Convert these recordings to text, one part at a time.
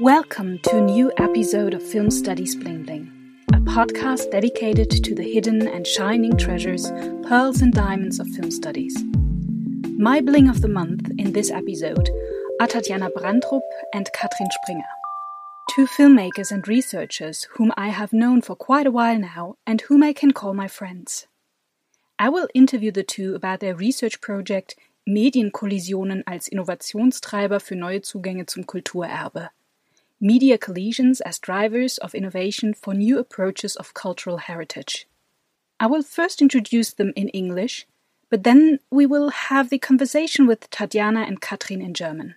Welcome to a new episode of Film Studies Bling Bling, a podcast dedicated to the hidden and shining treasures, pearls and diamonds of film studies. My bling of the month in this episode are Tatjana Brandrup and Katrin Springer, two filmmakers and researchers whom I have known for quite a while now and whom I can call my friends. I will interview the two about their research project Medienkollisionen als Innovationstreiber für neue Zugänge zum Kulturerbe. Media collisions as drivers of innovation for new approaches of cultural heritage. I will first introduce them in English, but then we will have the conversation with Tatjana and Katrin in German.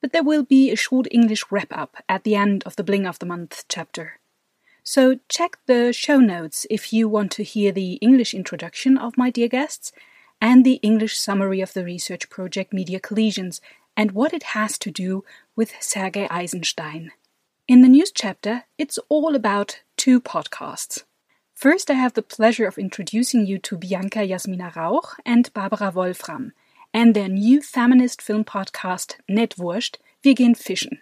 But there will be a short English wrap up at the end of the Bling of the Month chapter. So check the show notes if you want to hear the English introduction of my dear guests and the English summary of the research project Media Collisions and what it has to do with Sergei Eisenstein. In the news chapter, it's all about two podcasts. First, I have the pleasure of introducing you to Bianca Jasmina Rauch and Barbara Wolfram and their new feminist film podcast, Netwurst, Wir gehen fischen.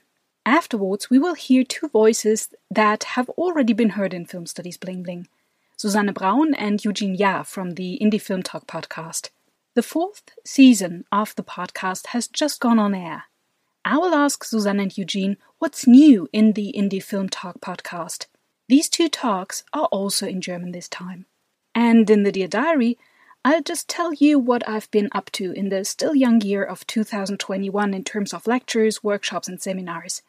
Afterwards, we will hear two voices that have already been heard in Film Studies Bling Bling Susanne Braun and Eugene Ya from the Indie Film Talk podcast. The fourth season of the podcast has just gone on air. I will ask Suzanne and Eugene what's new in the Indie Film Talk podcast. These two talks are also in German this time. And in the Dear Diary, I'll just tell you what I've been up to in the still young year of 2021 in terms of lectures, workshops, and seminars.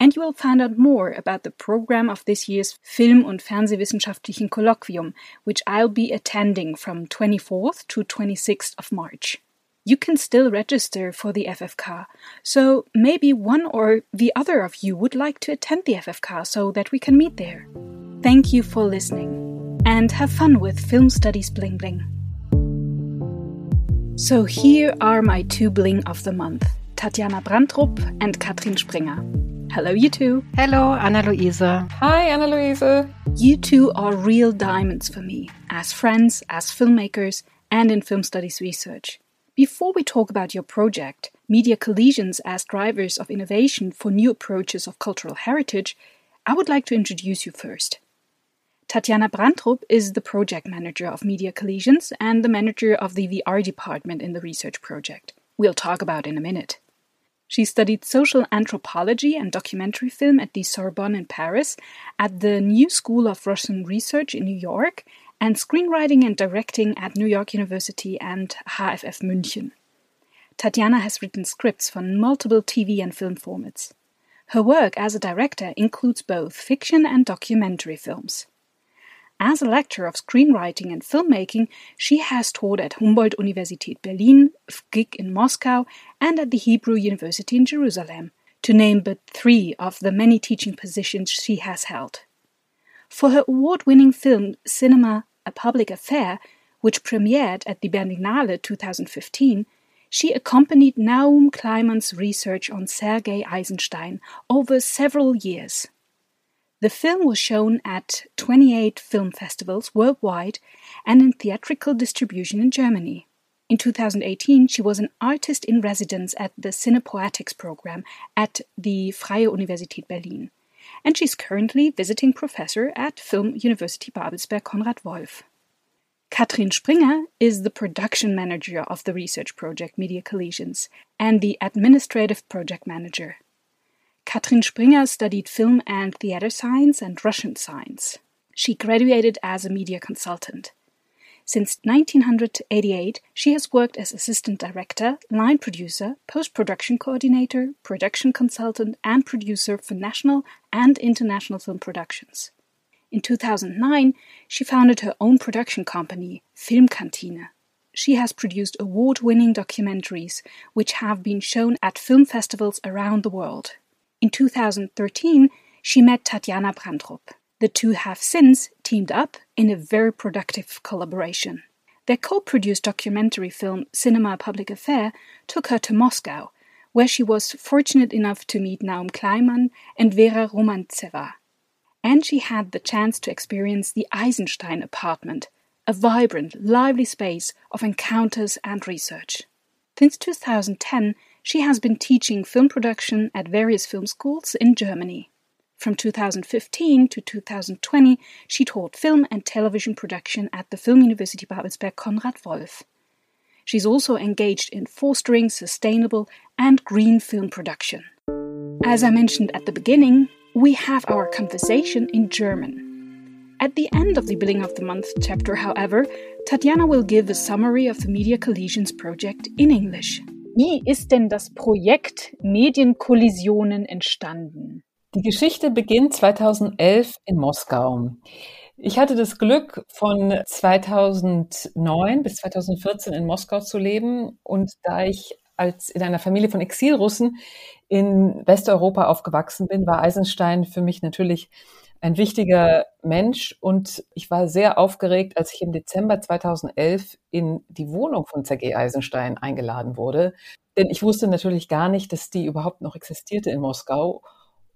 And you will find out more about the program of this year's Film- und Fernsehwissenschaftlichen Kolloquium, which I'll be attending from 24th to 26th of March. You can still register for the FFK, so maybe one or the other of you would like to attend the FFK so that we can meet there. Thank you for listening, and have fun with Film Studies Bling Bling. So here are my two bling of the month, Tatjana Brandrup and Katrin Springer. Hello, you two. Hello, Anna Luise. Hi, Anna Luise. You two are real diamonds for me, as friends, as filmmakers, and in film studies research. Before we talk about your project, Media Collisions as drivers of innovation for new approaches of cultural heritage, I would like to introduce you first. Tatjana Brandrup is the project manager of Media Collisions and the manager of the VR department in the research project. We'll talk about in a minute. She studied social anthropology and documentary film at the Sorbonne in Paris, at the New School of Russian Research in New York, and screenwriting and directing at New York University and HFF München. Tatjana has written scripts for multiple TV and film formats. Her work as a director includes both fiction and documentary films. As a lecturer of screenwriting and filmmaking, she has taught at Humboldt Universität Berlin, FGIC in Moscow, and at the Hebrew University in Jerusalem, to name but three of the many teaching positions she has held. For her award winning film Cinema A Public Affair, which premiered at the Berlinale 2015, she accompanied Naum Kleiman's research on Sergei Eisenstein over several years. The film was shown at 28 film festivals worldwide and in theatrical distribution in Germany. In 2018, she was an artist in residence at the Cinepoetics program at the Freie Universität Berlin, and she's currently visiting professor at Film University Babelsberg Konrad Wolf. Katrin Springer is the production manager of the research project Media Collisions and the administrative project manager. Katrin Springer studied film and theater science and Russian science. She graduated as a media consultant. Since 1988, she has worked as assistant director, line producer, post production coordinator, production consultant, and producer for national and international film productions. In 2009, she founded her own production company, Filmkantine. She has produced award winning documentaries which have been shown at film festivals around the world. In 2013, she met Tatjana Brandrup. The two have since teamed up in a very productive collaboration. Their co produced documentary film Cinema Public Affair took her to Moscow, where she was fortunate enough to meet Naum Kleiman and Vera Romantseva. And she had the chance to experience the Eisenstein apartment, a vibrant, lively space of encounters and research. Since 2010, she has been teaching film production at various film schools in Germany. From 2015 to 2020, she taught film and television production at the Film University Babelsberg Konrad Wolf. She's also engaged in fostering sustainable and green film production. As I mentioned at the beginning, we have our conversation in German. At the end of the Billing of the Month chapter, however, Tatjana will give a summary of the Media Collisions project in English. Wie ist denn das Projekt Medienkollisionen entstanden? Die Geschichte beginnt 2011 in Moskau. Ich hatte das Glück, von 2009 bis 2014 in Moskau zu leben. Und da ich als in einer Familie von Exilrussen in Westeuropa aufgewachsen bin, war Eisenstein für mich natürlich ein wichtiger Mensch. Und ich war sehr aufgeregt, als ich im Dezember 2011 in die Wohnung von Sergei Eisenstein eingeladen wurde. Denn ich wusste natürlich gar nicht, dass die überhaupt noch existierte in Moskau.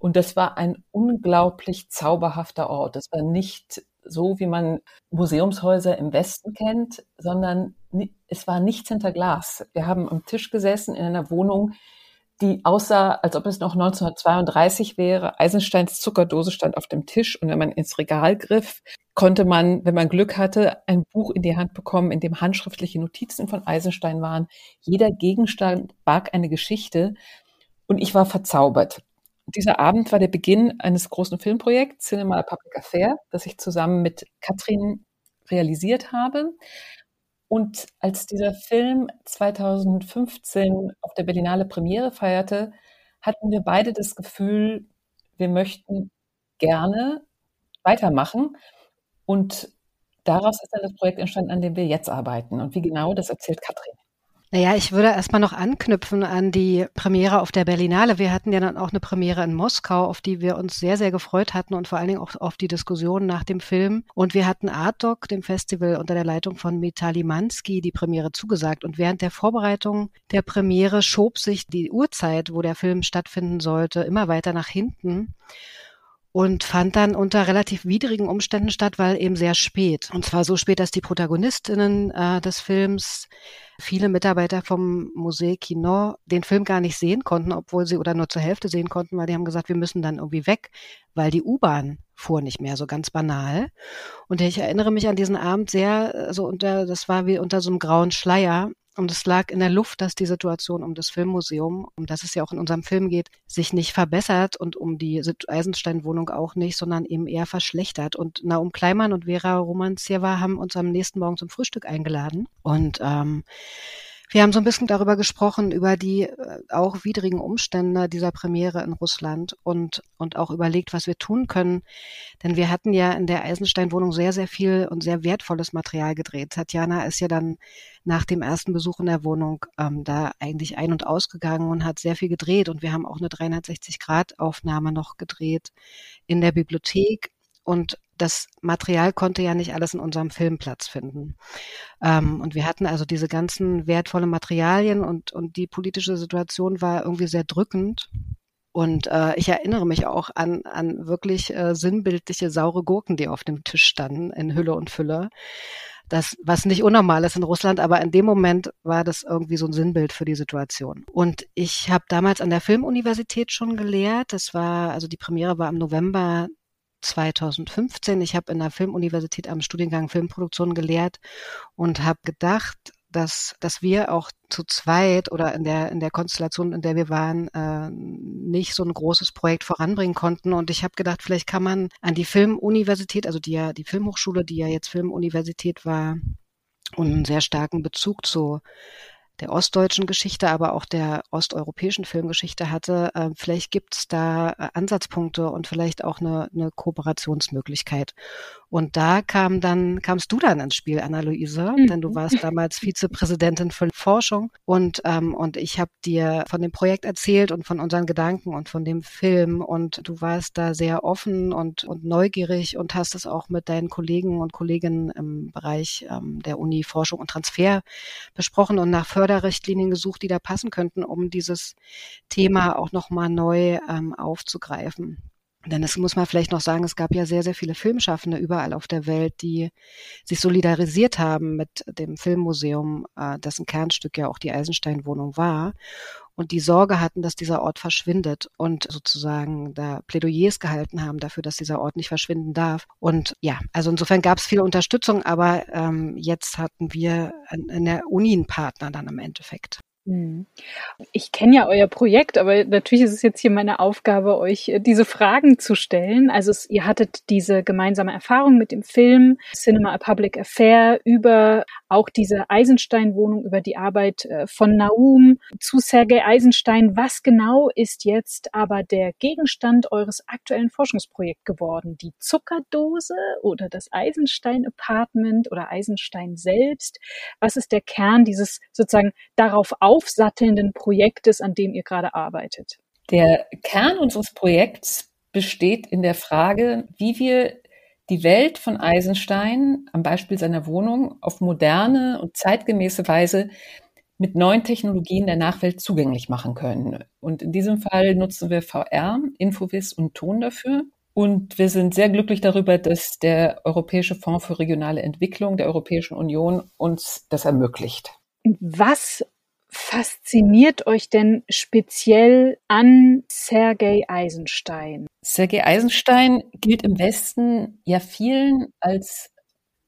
Und das war ein unglaublich zauberhafter Ort. Das war nicht so, wie man Museumshäuser im Westen kennt, sondern es war nichts hinter Glas. Wir haben am Tisch gesessen in einer Wohnung, die aussah, als ob es noch 1932 wäre. Eisensteins Zuckerdose stand auf dem Tisch und wenn man ins Regal griff, konnte man, wenn man Glück hatte, ein Buch in die Hand bekommen, in dem handschriftliche Notizen von Eisenstein waren. Jeder Gegenstand barg eine Geschichte und ich war verzaubert. Dieser Abend war der Beginn eines großen Filmprojekts, Cinema Public Affair, das ich zusammen mit Katrin realisiert habe. Und als dieser Film 2015 auf der Berlinale Premiere feierte, hatten wir beide das Gefühl, wir möchten gerne weitermachen. Und daraus ist dann das Projekt entstanden, an dem wir jetzt arbeiten. Und wie genau, das erzählt Katrin. Naja, ich würde erstmal noch anknüpfen an die Premiere auf der Berlinale. Wir hatten ja dann auch eine Premiere in Moskau, auf die wir uns sehr, sehr gefreut hatten und vor allen Dingen auch auf die Diskussion nach dem Film. Und wir hatten Artdoc, dem Festival unter der Leitung von Metali Mansky, die Premiere zugesagt. Und während der Vorbereitung der Premiere schob sich die Uhrzeit, wo der Film stattfinden sollte, immer weiter nach hinten und fand dann unter relativ widrigen Umständen statt, weil eben sehr spät. Und zwar so spät, dass die Protagonistinnen äh, des Films, viele Mitarbeiter vom Musée Kino, den Film gar nicht sehen konnten, obwohl sie oder nur zur Hälfte sehen konnten, weil die haben gesagt, wir müssen dann irgendwie weg, weil die U-Bahn fuhr nicht mehr, so ganz banal. Und ich erinnere mich an diesen Abend sehr, so also unter, das war wie unter so einem grauen Schleier. Und es lag in der Luft, dass die Situation um das Filmmuseum, um das es ja auch in unserem Film geht, sich nicht verbessert und um die Eisenstein-Wohnung auch nicht, sondern eben eher verschlechtert. Und Naum Kleimann und Vera Romanzieva haben uns am nächsten Morgen zum Frühstück eingeladen. Und ähm, wir haben so ein bisschen darüber gesprochen, über die äh, auch widrigen Umstände dieser Premiere in Russland und, und auch überlegt, was wir tun können. Denn wir hatten ja in der Eisenstein-Wohnung sehr, sehr viel und sehr wertvolles Material gedreht. Tatjana ist ja dann nach dem ersten Besuch in der Wohnung ähm, da eigentlich ein- und ausgegangen und hat sehr viel gedreht. Und wir haben auch eine 360-Grad-Aufnahme noch gedreht in der Bibliothek. Und das Material konnte ja nicht alles in unserem Film Platz finden. Ähm, und wir hatten also diese ganzen wertvollen Materialien und, und die politische Situation war irgendwie sehr drückend. Und äh, ich erinnere mich auch an, an wirklich äh, sinnbildliche saure Gurken, die auf dem Tisch standen in Hülle und Fülle. Das, was nicht unnormal ist in Russland, aber in dem Moment war das irgendwie so ein Sinnbild für die Situation. Und ich habe damals an der Filmuniversität schon gelehrt. Das war, also die Premiere war im November 2015. Ich habe in der Filmuniversität am Studiengang Filmproduktion gelehrt und habe gedacht, dass, dass wir auch zu zweit oder in der, in der Konstellation, in der wir waren, äh, nicht so ein großes Projekt voranbringen konnten. Und ich habe gedacht, vielleicht kann man an die Filmuniversität, also die ja, die Filmhochschule, die ja jetzt Filmuniversität war und einen sehr starken Bezug zu der ostdeutschen Geschichte, aber auch der osteuropäischen Filmgeschichte hatte. Äh, vielleicht gibt es da Ansatzpunkte und vielleicht auch eine, eine Kooperationsmöglichkeit. Und da kam dann, kamst du dann ins Spiel, Anna-Luise, mhm. denn du warst damals Vizepräsidentin für Forschung und, ähm, und ich habe dir von dem Projekt erzählt und von unseren Gedanken und von dem Film und du warst da sehr offen und, und neugierig und hast es auch mit deinen Kollegen und Kolleginnen im Bereich ähm, der Uni Forschung und Transfer besprochen und nach Förderrichtlinien gesucht, die da passen könnten, um dieses Thema auch nochmal neu ähm, aufzugreifen. Denn es muss man vielleicht noch sagen, es gab ja sehr, sehr viele Filmschaffende überall auf der Welt, die sich solidarisiert haben mit dem Filmmuseum, äh, dessen Kernstück ja auch die Eisenstein-Wohnung war und die Sorge hatten, dass dieser Ort verschwindet und sozusagen da Plädoyers gehalten haben dafür, dass dieser Ort nicht verschwinden darf. Und ja, also insofern gab es viel Unterstützung, aber ähm, jetzt hatten wir in der Uni einen Partner dann im Endeffekt. Hm. Ich kenne ja euer Projekt, aber natürlich ist es jetzt hier meine Aufgabe, euch äh, diese Fragen zu stellen. Also es, ihr hattet diese gemeinsame Erfahrung mit dem Film Cinema a Public Affair über auch diese Eisenstein-Wohnung, über die Arbeit äh, von Naum zu Sergei Eisenstein. Was genau ist jetzt aber der Gegenstand eures aktuellen Forschungsprojekts geworden? Die Zuckerdose oder das Eisenstein-Apartment oder Eisenstein selbst? Was ist der Kern dieses sozusagen darauf aufsattelnden Projektes, an dem ihr gerade arbeitet? Der Kern unseres Projekts besteht in der Frage, wie wir die Welt von Eisenstein am Beispiel seiner Wohnung auf moderne und zeitgemäße Weise mit neuen Technologien der Nachwelt zugänglich machen können. Und in diesem Fall nutzen wir VR, Infovis und Ton dafür. Und wir sind sehr glücklich darüber, dass der Europäische Fonds für regionale Entwicklung der Europäischen Union uns das ermöglicht. Was fasziniert euch denn speziell an Sergei Eisenstein? Sergei Eisenstein gilt im Westen ja vielen als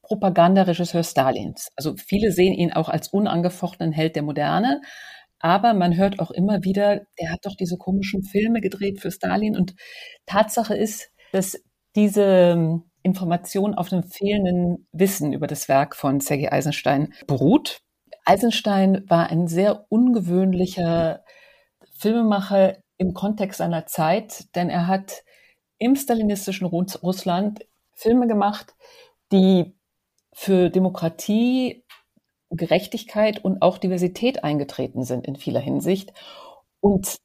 Propagandaregisseur Stalins. Also viele sehen ihn auch als unangefochtenen Held der Moderne. Aber man hört auch immer wieder, der hat doch diese komischen Filme gedreht für Stalin. Und Tatsache ist, dass diese ähm, Information auf dem fehlenden Wissen über das Werk von Sergei Eisenstein beruht. Eisenstein war ein sehr ungewöhnlicher Filmemacher im Kontext seiner Zeit, denn er hat im stalinistischen Russland Filme gemacht, die für Demokratie, Gerechtigkeit und auch Diversität eingetreten sind in vieler Hinsicht. Und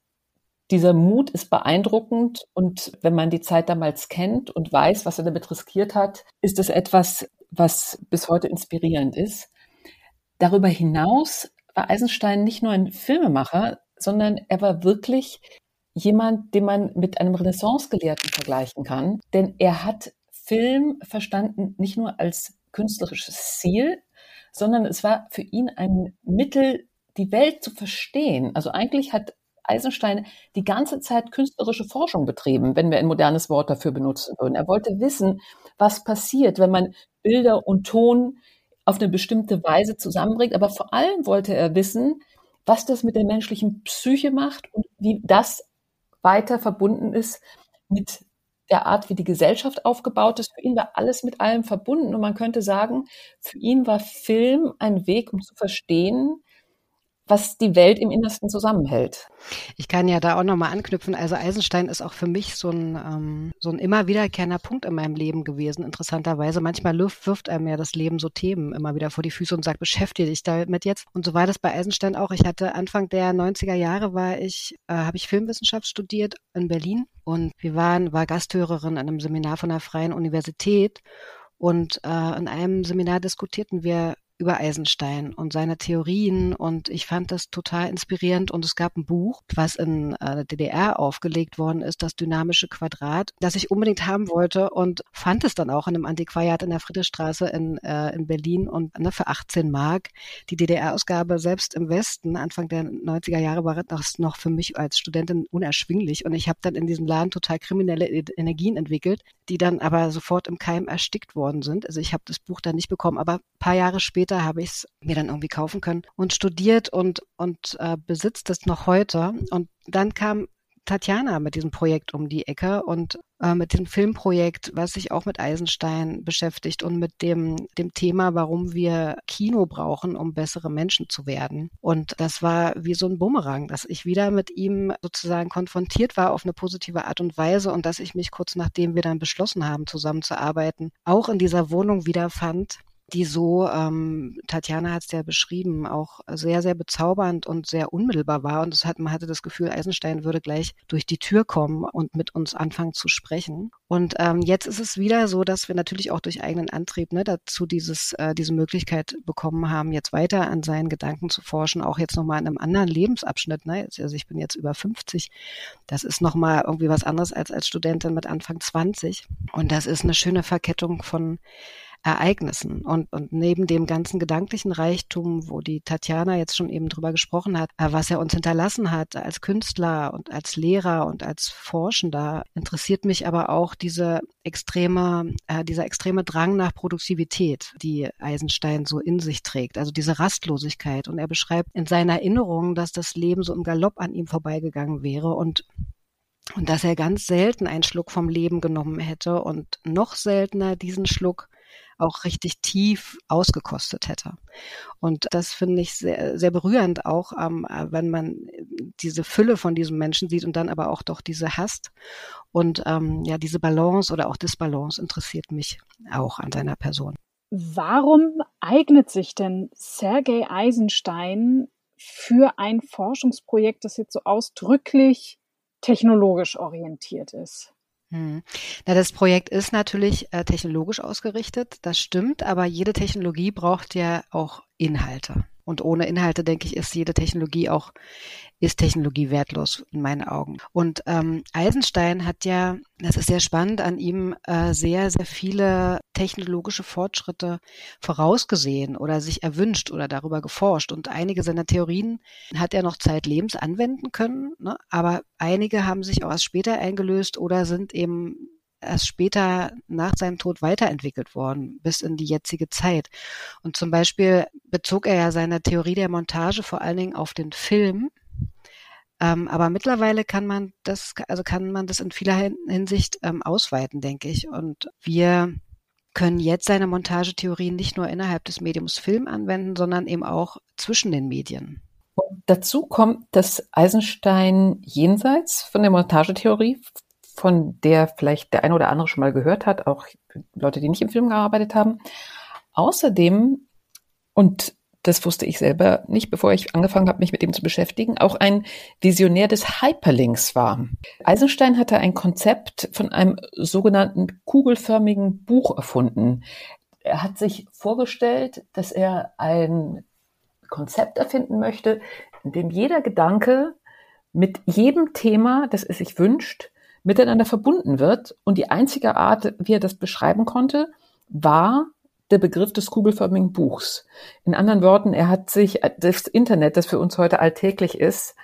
dieser Mut ist beeindruckend und wenn man die Zeit damals kennt und weiß, was er damit riskiert hat, ist es etwas, was bis heute inspirierend ist. Darüber hinaus war Eisenstein nicht nur ein Filmemacher, sondern er war wirklich jemand, den man mit einem Renaissance-Gelehrten vergleichen kann. Denn er hat Film verstanden nicht nur als künstlerisches Ziel, sondern es war für ihn ein Mittel, die Welt zu verstehen. Also eigentlich hat Eisenstein die ganze Zeit künstlerische Forschung betrieben, wenn wir ein modernes Wort dafür benutzen würden. Er wollte wissen, was passiert, wenn man Bilder und Ton auf eine bestimmte Weise zusammenbringt. Aber vor allem wollte er wissen, was das mit der menschlichen Psyche macht und wie das weiter verbunden ist mit der Art, wie die Gesellschaft aufgebaut ist. Für ihn war alles mit allem verbunden. Und man könnte sagen, für ihn war Film ein Weg, um zu verstehen, was die Welt im Innersten zusammenhält. Ich kann ja da auch nochmal anknüpfen. Also Eisenstein ist auch für mich so ein, ähm, so ein immer wiederkehrender Punkt in meinem Leben gewesen, interessanterweise. Manchmal wirft einem ja das Leben so Themen immer wieder vor die Füße und sagt, beschäftige dich damit jetzt. Und so war das bei Eisenstein auch. Ich hatte Anfang der 90er Jahre war ich, äh, habe ich Filmwissenschaft studiert in Berlin und wir waren, war Gasthörerin an einem Seminar von der Freien Universität und äh, in einem Seminar diskutierten wir über Eisenstein und seine Theorien und ich fand das total inspirierend und es gab ein Buch, was in äh, der DDR aufgelegt worden ist, das dynamische Quadrat, das ich unbedingt haben wollte und fand es dann auch in einem Antiquariat in der Friedrichstraße in, äh, in Berlin und ne, für 18 Mark. Die DDR-Ausgabe selbst im Westen, Anfang der 90er Jahre, war das noch für mich als Studentin unerschwinglich und ich habe dann in diesem Laden total kriminelle e-, Energien entwickelt, die dann aber sofort im Keim erstickt worden sind. Also ich habe das Buch dann nicht bekommen, aber paar Jahre später später habe ich es mir dann irgendwie kaufen können und studiert und, und äh, besitzt es noch heute. Und dann kam Tatjana mit diesem Projekt um die Ecke und äh, mit dem Filmprojekt, was sich auch mit Eisenstein beschäftigt und mit dem, dem Thema, warum wir Kino brauchen, um bessere Menschen zu werden. Und das war wie so ein Bumerang, dass ich wieder mit ihm sozusagen konfrontiert war auf eine positive Art und Weise und dass ich mich kurz nachdem wir dann beschlossen haben, zusammenzuarbeiten, auch in dieser Wohnung wiederfand, die so, ähm, Tatjana hat es ja beschrieben, auch sehr, sehr bezaubernd und sehr unmittelbar war. Und es hat, man hatte das Gefühl, Eisenstein würde gleich durch die Tür kommen und mit uns anfangen zu sprechen. Und ähm, jetzt ist es wieder so, dass wir natürlich auch durch eigenen Antrieb ne, dazu dieses, äh, diese Möglichkeit bekommen haben, jetzt weiter an seinen Gedanken zu forschen, auch jetzt nochmal in einem anderen Lebensabschnitt. Ne? Also ich bin jetzt über 50. Das ist nochmal irgendwie was anderes als als Studentin mit Anfang 20. Und das ist eine schöne Verkettung von Ereignissen. Und, und neben dem ganzen gedanklichen Reichtum, wo die Tatjana jetzt schon eben drüber gesprochen hat, äh, was er uns hinterlassen hat als Künstler und als Lehrer und als Forschender, interessiert mich aber auch diese extreme, äh, dieser extreme Drang nach Produktivität, die Eisenstein so in sich trägt, also diese Rastlosigkeit. Und er beschreibt in seiner Erinnerung, dass das Leben so im Galopp an ihm vorbeigegangen wäre und und dass er ganz selten einen Schluck vom Leben genommen hätte und noch seltener diesen Schluck auch richtig tief ausgekostet hätte. Und das finde ich sehr, sehr berührend auch, ähm, wenn man diese Fülle von diesem Menschen sieht und dann aber auch doch diese Hast. Und ähm, ja, diese Balance oder auch Disbalance interessiert mich auch an seiner Person. Warum eignet sich denn Sergei Eisenstein für ein Forschungsprojekt, das jetzt so ausdrücklich technologisch orientiert ist? Hm. Na, das Projekt ist natürlich äh, technologisch ausgerichtet, das stimmt, aber jede Technologie braucht ja auch Inhalte. Und ohne Inhalte, denke ich, ist jede Technologie auch, ist Technologie wertlos in meinen Augen. Und ähm, Eisenstein hat ja, das ist sehr spannend an ihm, äh, sehr, sehr viele technologische Fortschritte vorausgesehen oder sich erwünscht oder darüber geforscht. Und einige seiner Theorien hat er noch zeitlebens anwenden können, ne? aber einige haben sich auch erst später eingelöst oder sind eben erst später nach seinem Tod weiterentwickelt worden, bis in die jetzige Zeit. Und zum Beispiel bezog er ja seine Theorie der Montage vor allen Dingen auf den Film. Ähm, aber mittlerweile kann man das, also kann man das in vieler Hinsicht ähm, ausweiten, denke ich. Und wir können jetzt seine Montagetheorien nicht nur innerhalb des Mediums Film anwenden, sondern eben auch zwischen den Medien. Und dazu kommt, dass Eisenstein jenseits von der Montagetheorie von der vielleicht der eine oder andere schon mal gehört hat, auch Leute, die nicht im Film gearbeitet haben. Außerdem, und das wusste ich selber nicht, bevor ich angefangen habe, mich mit dem zu beschäftigen, auch ein Visionär des Hyperlinks war. Eisenstein hatte ein Konzept von einem sogenannten kugelförmigen Buch erfunden. Er hat sich vorgestellt, dass er ein Konzept erfinden möchte, in dem jeder Gedanke mit jedem Thema, das es sich wünscht, miteinander verbunden wird. Und die einzige Art, wie er das beschreiben konnte, war der Begriff des kugelförmigen Buchs. In anderen Worten, er hat sich das Internet, das für uns heute alltäglich ist,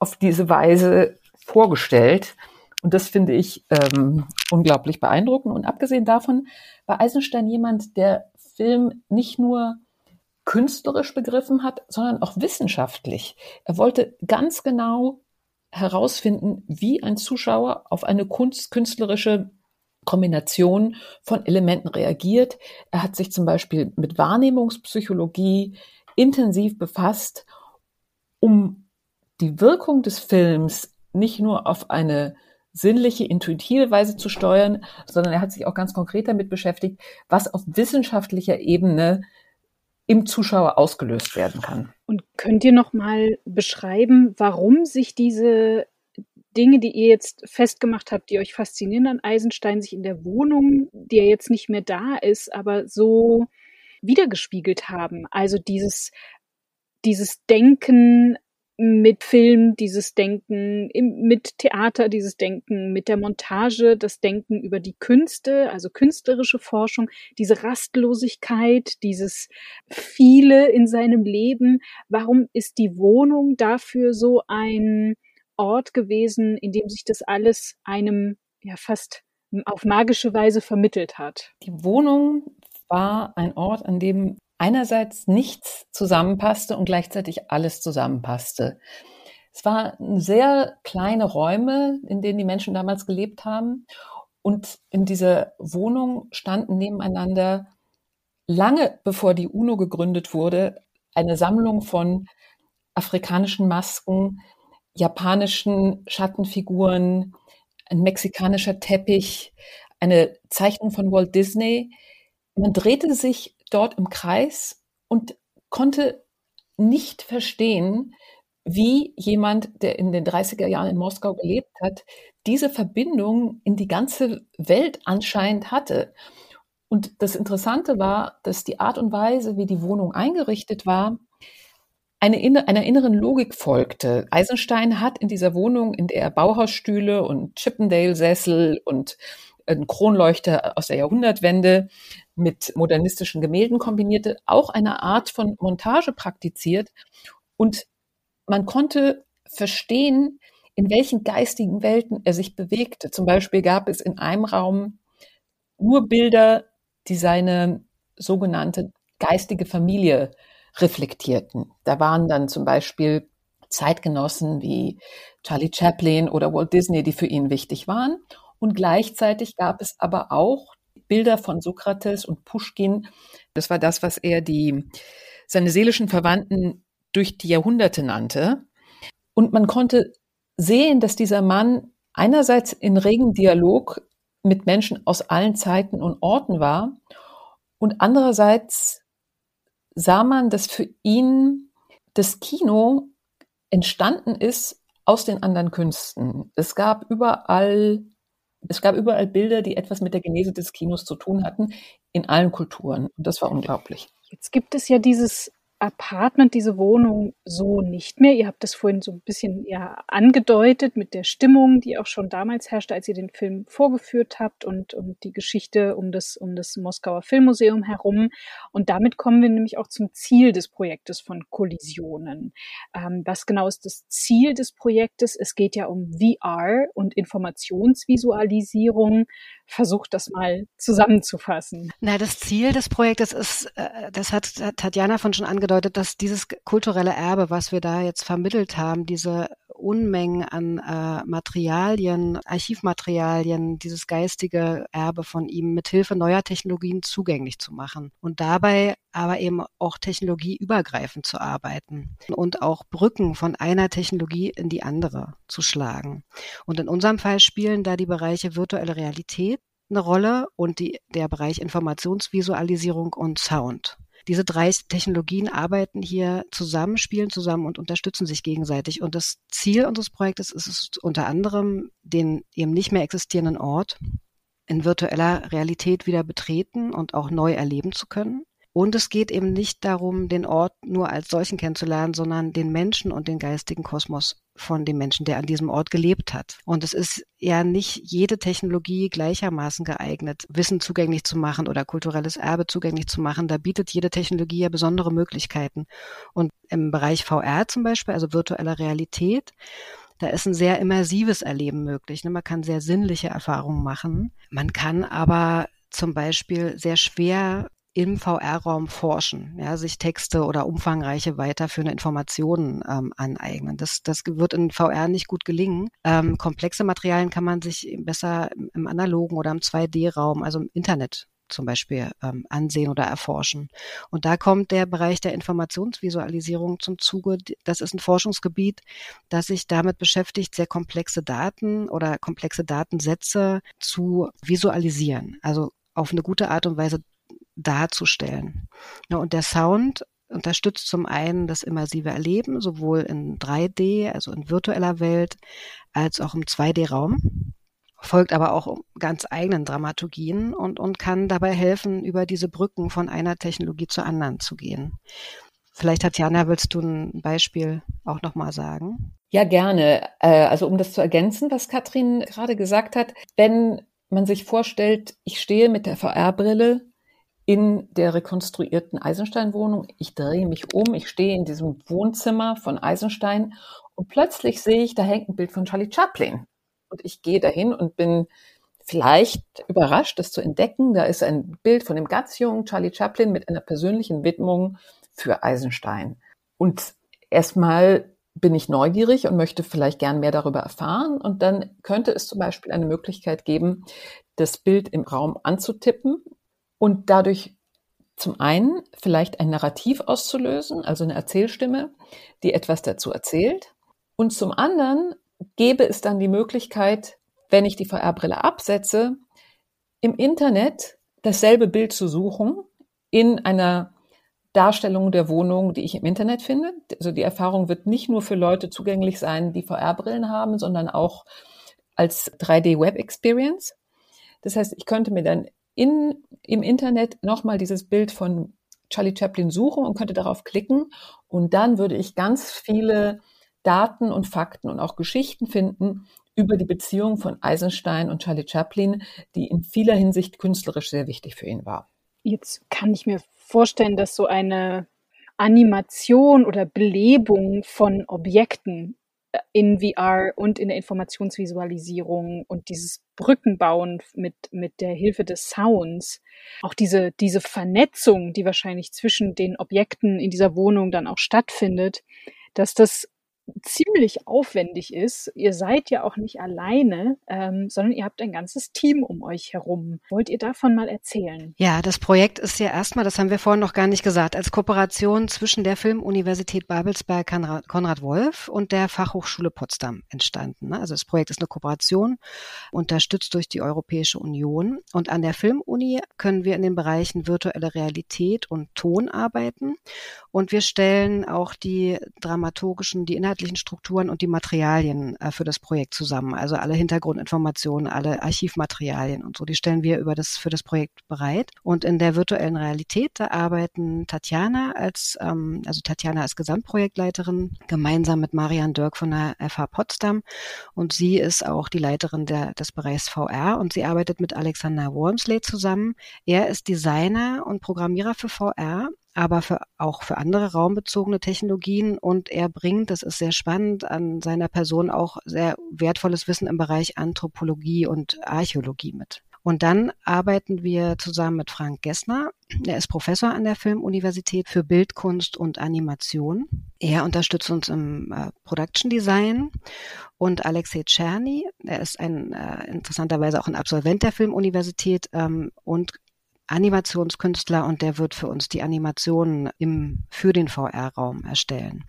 auf diese Weise vorgestellt. Und das finde ich ähm, unglaublich beeindruckend. Und abgesehen davon war Eisenstein jemand, der Film nicht nur künstlerisch begriffen hat, sondern auch wissenschaftlich. Er wollte ganz genau herausfinden, wie ein Zuschauer auf eine kunst, künstlerische Kombination von Elementen reagiert. Er hat sich zum Beispiel mit Wahrnehmungspsychologie intensiv befasst, um die Wirkung des Films nicht nur auf eine sinnliche, intuitive Weise zu steuern, sondern er hat sich auch ganz konkret damit beschäftigt, was auf wissenschaftlicher Ebene im Zuschauer ausgelöst werden kann. Und könnt ihr noch mal beschreiben, warum sich diese Dinge, die ihr jetzt festgemacht habt, die euch faszinieren an Eisenstein, sich in der Wohnung, die ja jetzt nicht mehr da ist, aber so wiedergespiegelt haben? Also dieses dieses Denken mit Film dieses Denken, im, mit Theater dieses Denken, mit der Montage das Denken über die Künste, also künstlerische Forschung, diese Rastlosigkeit, dieses viele in seinem Leben. Warum ist die Wohnung dafür so ein Ort gewesen, in dem sich das alles einem ja fast auf magische Weise vermittelt hat? Die Wohnung war ein Ort, an dem einerseits nichts zusammenpasste und gleichzeitig alles zusammenpasste. Es waren sehr kleine Räume, in denen die Menschen damals gelebt haben. Und in dieser Wohnung standen nebeneinander, lange bevor die UNO gegründet wurde, eine Sammlung von afrikanischen Masken, japanischen Schattenfiguren, ein mexikanischer Teppich, eine Zeichnung von Walt Disney. Man drehte sich dort im Kreis und konnte nicht verstehen, wie jemand, der in den 30er Jahren in Moskau gelebt hat, diese Verbindung in die ganze Welt anscheinend hatte. Und das Interessante war, dass die Art und Weise, wie die Wohnung eingerichtet war, eine, einer inneren Logik folgte. Eisenstein hat in dieser Wohnung, in der er Bauhausstühle und Chippendale-Sessel und einen Kronleuchter aus der Jahrhundertwende mit modernistischen Gemälden kombinierte, auch eine Art von Montage praktiziert. Und man konnte verstehen, in welchen geistigen Welten er sich bewegte. Zum Beispiel gab es in einem Raum nur Bilder, die seine sogenannte geistige Familie reflektierten. Da waren dann zum Beispiel Zeitgenossen wie Charlie Chaplin oder Walt Disney, die für ihn wichtig waren. Und gleichzeitig gab es aber auch Bilder von Sokrates und Pushkin. Das war das, was er die, seine seelischen Verwandten durch die Jahrhunderte nannte. Und man konnte sehen, dass dieser Mann einerseits in regen Dialog mit Menschen aus allen Zeiten und Orten war und andererseits sah man, dass für ihn das Kino entstanden ist aus den anderen Künsten. Es gab überall, es gab überall Bilder, die etwas mit der Genese des Kinos zu tun hatten, in allen Kulturen. Und das war unglaublich. Jetzt gibt es ja dieses Apartment, diese Wohnung so nicht mehr. Ihr habt das vorhin so ein bisschen ja angedeutet mit der Stimmung, die auch schon damals herrschte, als ihr den Film vorgeführt habt und, und die Geschichte um das, um das Moskauer Filmmuseum herum. Und damit kommen wir nämlich auch zum Ziel des Projektes von Kollisionen. Ähm, was genau ist das Ziel des Projektes? Es geht ja um VR und Informationsvisualisierung. Versucht das mal zusammenzufassen. Na, das Ziel des Projektes ist, äh, das hat Tatjana von schon angedeutet, angedeutet, dass dieses kulturelle Erbe, was wir da jetzt vermittelt haben, diese Unmengen an äh, Materialien, Archivmaterialien, dieses geistige Erbe von ihm mit Hilfe neuer Technologien zugänglich zu machen und dabei aber eben auch technologieübergreifend zu arbeiten und auch Brücken von einer Technologie in die andere zu schlagen. Und in unserem Fall spielen da die Bereiche virtuelle Realität eine Rolle und die, der Bereich Informationsvisualisierung und Sound. Diese drei Technologien arbeiten hier zusammen, spielen zusammen und unterstützen sich gegenseitig. Und das Ziel unseres Projektes ist es unter anderem, den eben nicht mehr existierenden Ort in virtueller Realität wieder betreten und auch neu erleben zu können. Und es geht eben nicht darum, den Ort nur als solchen kennenzulernen, sondern den Menschen und den geistigen Kosmos von dem Menschen, der an diesem Ort gelebt hat. Und es ist ja nicht jede Technologie gleichermaßen geeignet, Wissen zugänglich zu machen oder kulturelles Erbe zugänglich zu machen. Da bietet jede Technologie ja besondere Möglichkeiten. Und im Bereich VR zum Beispiel, also virtueller Realität, da ist ein sehr immersives Erleben möglich. Ne? Man kann sehr sinnliche Erfahrungen machen. Man kann aber zum Beispiel sehr schwer im VR-Raum forschen, ja, sich Texte oder umfangreiche weiterführende Informationen ähm, aneignen. Das, das wird in VR nicht gut gelingen. Ähm, komplexe Materialien kann man sich besser im analogen oder im 2D-Raum, also im Internet zum Beispiel ähm, ansehen oder erforschen. Und da kommt der Bereich der Informationsvisualisierung zum Zuge. Das ist ein Forschungsgebiet, das sich damit beschäftigt, sehr komplexe Daten oder komplexe Datensätze zu visualisieren. Also auf eine gute Art und Weise darzustellen. Ja, und der Sound unterstützt zum einen das immersive Erleben, sowohl in 3D, also in virtueller Welt, als auch im 2D-Raum, folgt aber auch ganz eigenen Dramaturgien und, und kann dabei helfen, über diese Brücken von einer Technologie zur anderen zu gehen. Vielleicht, Tatjana, willst du ein Beispiel auch nochmal sagen? Ja, gerne. Äh, also um das zu ergänzen, was Katrin gerade gesagt hat, wenn man sich vorstellt, ich stehe mit der VR-Brille in der rekonstruierten Eisenstein-Wohnung. Ich drehe mich um, ich stehe in diesem Wohnzimmer von Eisenstein und plötzlich sehe ich, da hängt ein Bild von Charlie Chaplin. Und ich gehe dahin und bin vielleicht überrascht, das zu entdecken. Da ist ein Bild von dem ganz jungen Charlie Chaplin mit einer persönlichen Widmung für Eisenstein. Und erstmal bin ich neugierig und möchte vielleicht gern mehr darüber erfahren. Und dann könnte es zum Beispiel eine Möglichkeit geben, das Bild im Raum anzutippen und dadurch zum einen vielleicht ein Narrativ auszulösen, also eine Erzählstimme, die etwas dazu erzählt. Und zum anderen gäbe es dann die Möglichkeit, wenn ich die VR-Brille absetze, im Internet dasselbe Bild zu suchen, in einer Darstellung der Wohnung, die ich im Internet finde. Also die Erfahrung wird nicht nur für Leute zugänglich sein, die VR-Brillen haben, sondern auch als 3D-Web-Experience. Das heißt, ich könnte mir dann in, im Internet nochmal dieses Bild von Charlie Chaplin suchen und könnte darauf klicken und dann würde ich ganz viele Daten und Fakten und auch Geschichten finden über die Beziehung von Eisenstein und Charlie Chaplin, die in vieler Hinsicht künstlerisch sehr wichtig für ihn war. Jetzt kann ich mir vorstellen, dass so eine Animation oder Belebung von Objekten in VR und in der Informationsvisualisierung und dieses Brückenbauen mit, mit der Hilfe des Sounds, auch diese, diese Vernetzung, die wahrscheinlich zwischen den Objekten in dieser Wohnung dann auch stattfindet, dass das ziemlich aufwendig ist. Ihr seid ja auch nicht alleine, ähm, sondern ihr habt ein ganzes Team um euch herum. Wollt ihr davon mal erzählen? Ja, das Projekt ist ja erstmal, das haben wir vorhin noch gar nicht gesagt, als Kooperation zwischen der Filmuniversität Babelsberg Konrad Wolf und der Fachhochschule Potsdam entstanden. Ne? Also das Projekt ist eine Kooperation, unterstützt durch die Europäische Union. Und an der Filmuni können wir in den Bereichen virtuelle Realität und Ton arbeiten. Und wir stellen auch die dramaturgischen, die Inhalte inhaltlichen Strukturen und die Materialien äh, für das Projekt zusammen. Also alle Hintergrundinformationen, alle Archivmaterialien und so, die stellen wir über das, für das Projekt bereit. Und in der virtuellen Realität, da arbeiten Tatjana als, ähm, also Tatjana als Gesamtprojektleiterin gemeinsam mit Marian Dirk von der FH Potsdam. Und sie ist auch die Leiterin der, des Bereichs VR und sie arbeitet mit Alexander Wormsley zusammen. Er ist Designer und Programmierer für VR aber für, auch für andere raumbezogene Technologien. Und er bringt, das ist sehr spannend, an seiner Person auch sehr wertvolles Wissen im Bereich Anthropologie und Archäologie mit. Und dann arbeiten wir zusammen mit Frank Gessner. Er ist Professor an der Filmuniversität für Bildkunst und Animation. Er unterstützt uns im äh, Production Design. Und Alexei Czerny, er ist ein äh, interessanterweise auch ein Absolvent der Filmuniversität ähm, und Animationskünstler und der wird für uns die Animationen im, für den VR-Raum erstellen.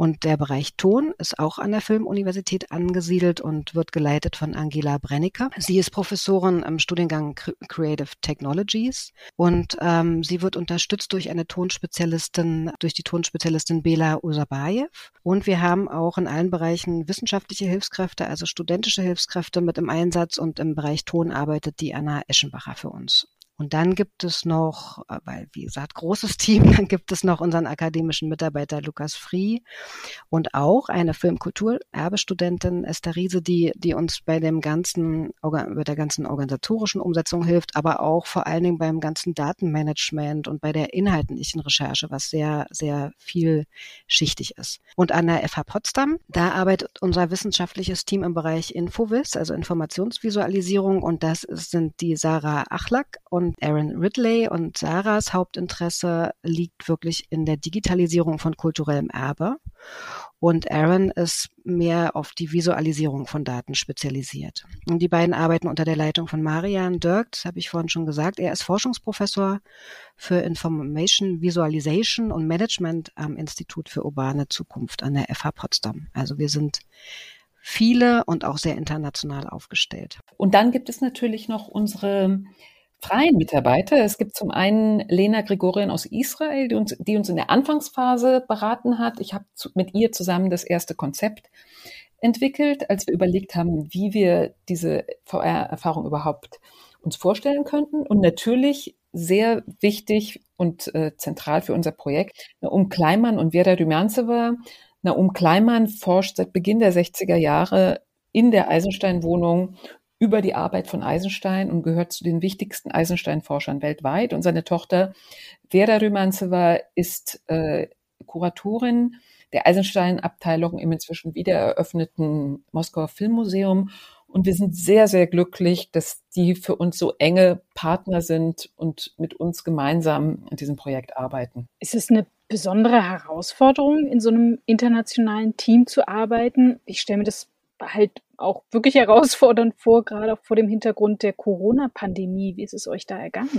Und der Bereich Ton ist auch an der Filmuniversität angesiedelt und wird geleitet von Angela Brennicker. Sie ist Professorin im Studiengang Creative Technologies und ähm, sie wird unterstützt durch eine Tonspezialistin, durch die Tonspezialistin Bela Usabayev. Und wir haben auch in allen Bereichen wissenschaftliche Hilfskräfte, also studentische Hilfskräfte mit im Einsatz und im Bereich Ton arbeitet die Anna Eschenbacher für uns. Und dann gibt es noch, äh, weil wie gesagt, großes Team, dann gibt es noch unseren akademischen Mitarbeiter Lukas Frie und auch eine Filmkulturerbestudentin Esther Riese, die, die uns bei dem ganzen, bei der ganzen organisatorischen Umsetzung hilft, aber auch vor allen Dingen beim ganzen Datenmanagement und bei der inhaltlichen Recherche, was sehr, sehr vielschichtig ist. Und an der FH Potsdam, da arbeitet unser wissenschaftliches Team im Bereich Infovis, also Informationsvisualisierung und das sind die Sarah Achlack und Aaron Ridley und Sarahs Hauptinteresse liegt wirklich in der Digitalisierung von kulturellem Erbe. Und Aaron ist mehr auf die Visualisierung von Daten spezialisiert. Und die beiden arbeiten unter der Leitung von Marian Dirk, das habe ich vorhin schon gesagt. Er ist Forschungsprofessor für Information Visualization und Management am Institut für urbane Zukunft an der FH Potsdam. Also wir sind viele und auch sehr international aufgestellt. Und dann gibt es natürlich noch unsere freien Mitarbeiter. Es gibt zum einen Lena Gregorian aus Israel, die uns, die uns in der Anfangsphase beraten hat. Ich habe mit ihr zusammen das erste Konzept entwickelt, als wir überlegt haben, wie wir diese VR-Erfahrung überhaupt uns vorstellen könnten. Und natürlich sehr wichtig und äh, zentral für unser Projekt, Naum Kleimann und Vera Rymjancewa. Naum Kleimann forscht seit Beginn der 60er Jahre in der Eisenstein-Wohnung über die Arbeit von Eisenstein und gehört zu den wichtigsten Eisenstein-Forschern weltweit. Und seine Tochter Vera Rymanzewa ist äh, Kuratorin der Eisenstein-Abteilung im inzwischen wiedereröffneten Moskauer Filmmuseum. Und wir sind sehr, sehr glücklich, dass die für uns so enge Partner sind und mit uns gemeinsam an diesem Projekt arbeiten. Ist es eine besondere Herausforderung, in so einem internationalen Team zu arbeiten? Ich stelle mir das halt auch wirklich herausfordernd vor, gerade auch vor dem Hintergrund der Corona-Pandemie. Wie ist es euch da ergangen?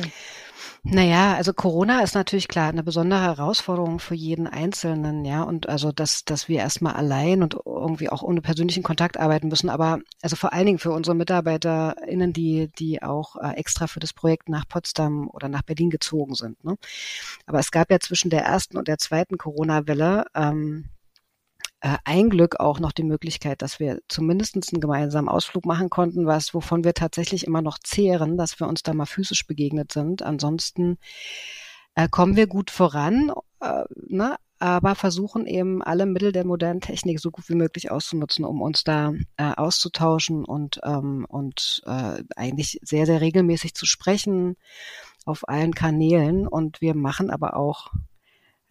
Naja, also Corona ist natürlich klar eine besondere Herausforderung für jeden Einzelnen, ja. Und also, dass, dass wir erstmal allein und irgendwie auch ohne persönlichen Kontakt arbeiten müssen. Aber also vor allen Dingen für unsere MitarbeiterInnen, die, die auch äh, extra für das Projekt nach Potsdam oder nach Berlin gezogen sind. Ne? Aber es gab ja zwischen der ersten und der zweiten Corona-Welle ähm, äh, ein Glück auch noch die Möglichkeit, dass wir zumindest einen gemeinsamen Ausflug machen konnten, was, wovon wir tatsächlich immer noch zehren, dass wir uns da mal physisch begegnet sind. Ansonsten äh, kommen wir gut voran, äh, ne? aber versuchen eben alle Mittel der modernen Technik so gut wie möglich auszunutzen, um uns da äh, auszutauschen und, ähm, und äh, eigentlich sehr, sehr regelmäßig zu sprechen auf allen Kanälen. Und wir machen aber auch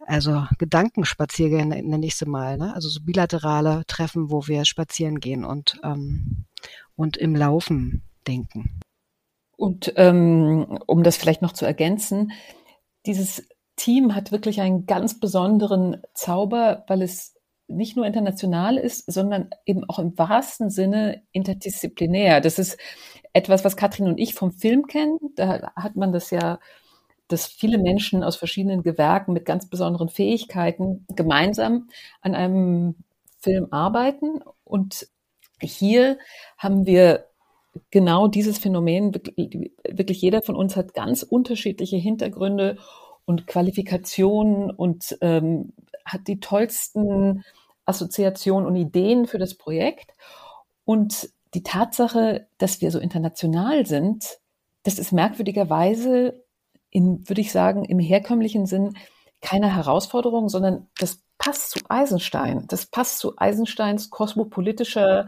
also Gedankenspaziergänge nenne ich sie mal, ne? also so bilaterale Treffen, wo wir spazieren gehen und, ähm, und im Laufen denken. Und ähm, um das vielleicht noch zu ergänzen, dieses Team hat wirklich einen ganz besonderen Zauber, weil es nicht nur international ist, sondern eben auch im wahrsten Sinne interdisziplinär. Das ist etwas, was Katrin und ich vom Film kennen. Da hat man das ja dass viele Menschen aus verschiedenen Gewerken mit ganz besonderen Fähigkeiten gemeinsam an einem Film arbeiten. Und hier haben wir genau dieses Phänomen. Wirklich jeder von uns hat ganz unterschiedliche Hintergründe und Qualifikationen und ähm, hat die tollsten Assoziationen und Ideen für das Projekt. Und die Tatsache, dass wir so international sind, das ist merkwürdigerweise in, würde ich sagen, im herkömmlichen Sinn keine Herausforderung, sondern das passt zu Eisenstein. Das passt zu Eisensteins kosmopolitischer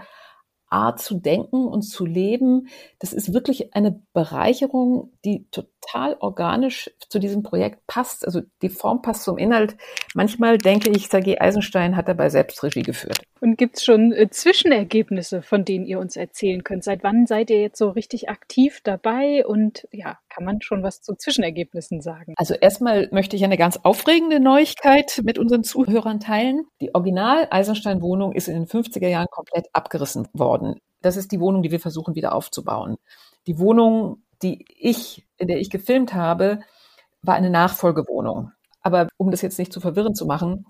Art zu denken und zu leben. Das ist wirklich eine Bereicherung, die total organisch zu diesem Projekt passt. Also die Form passt zum Inhalt. Manchmal denke ich, Sergei Eisenstein hat dabei Selbstregie geführt. Und gibt es schon äh, Zwischenergebnisse, von denen ihr uns erzählen könnt? Seit wann seid ihr jetzt so richtig aktiv dabei? Und ja, kann man schon was zu Zwischenergebnissen sagen? Also erstmal möchte ich eine ganz aufregende Neuigkeit mit unseren Zuhörern teilen. Die Original-Eisenstein-Wohnung ist in den 50er Jahren komplett abgerissen worden. Das ist die Wohnung, die wir versuchen wieder aufzubauen. Die Wohnung, die ich, in der ich gefilmt habe, war eine Nachfolgewohnung. Aber um das jetzt nicht zu verwirrend zu machen,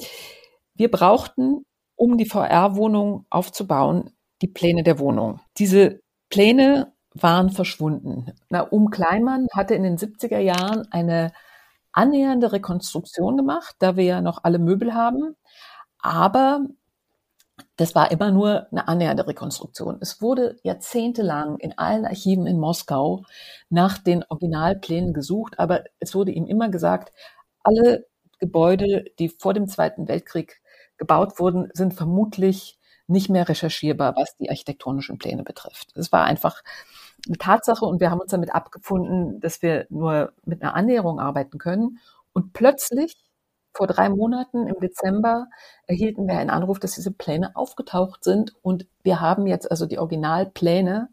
wir brauchten um die VR-Wohnung aufzubauen, die Pläne der Wohnung. Diese Pläne waren verschwunden. Um Kleinmann hatte in den 70er Jahren eine annähernde Rekonstruktion gemacht, da wir ja noch alle Möbel haben. Aber das war immer nur eine annähernde Rekonstruktion. Es wurde jahrzehntelang in allen Archiven in Moskau nach den Originalplänen gesucht, aber es wurde ihm immer gesagt, alle Gebäude, die vor dem Zweiten Weltkrieg gebaut wurden, sind vermutlich nicht mehr recherchierbar, was die architektonischen Pläne betrifft. Es war einfach eine Tatsache und wir haben uns damit abgefunden, dass wir nur mit einer Annäherung arbeiten können. Und plötzlich, vor drei Monaten im Dezember, erhielten wir einen Anruf, dass diese Pläne aufgetaucht sind und wir haben jetzt also die Originalpläne.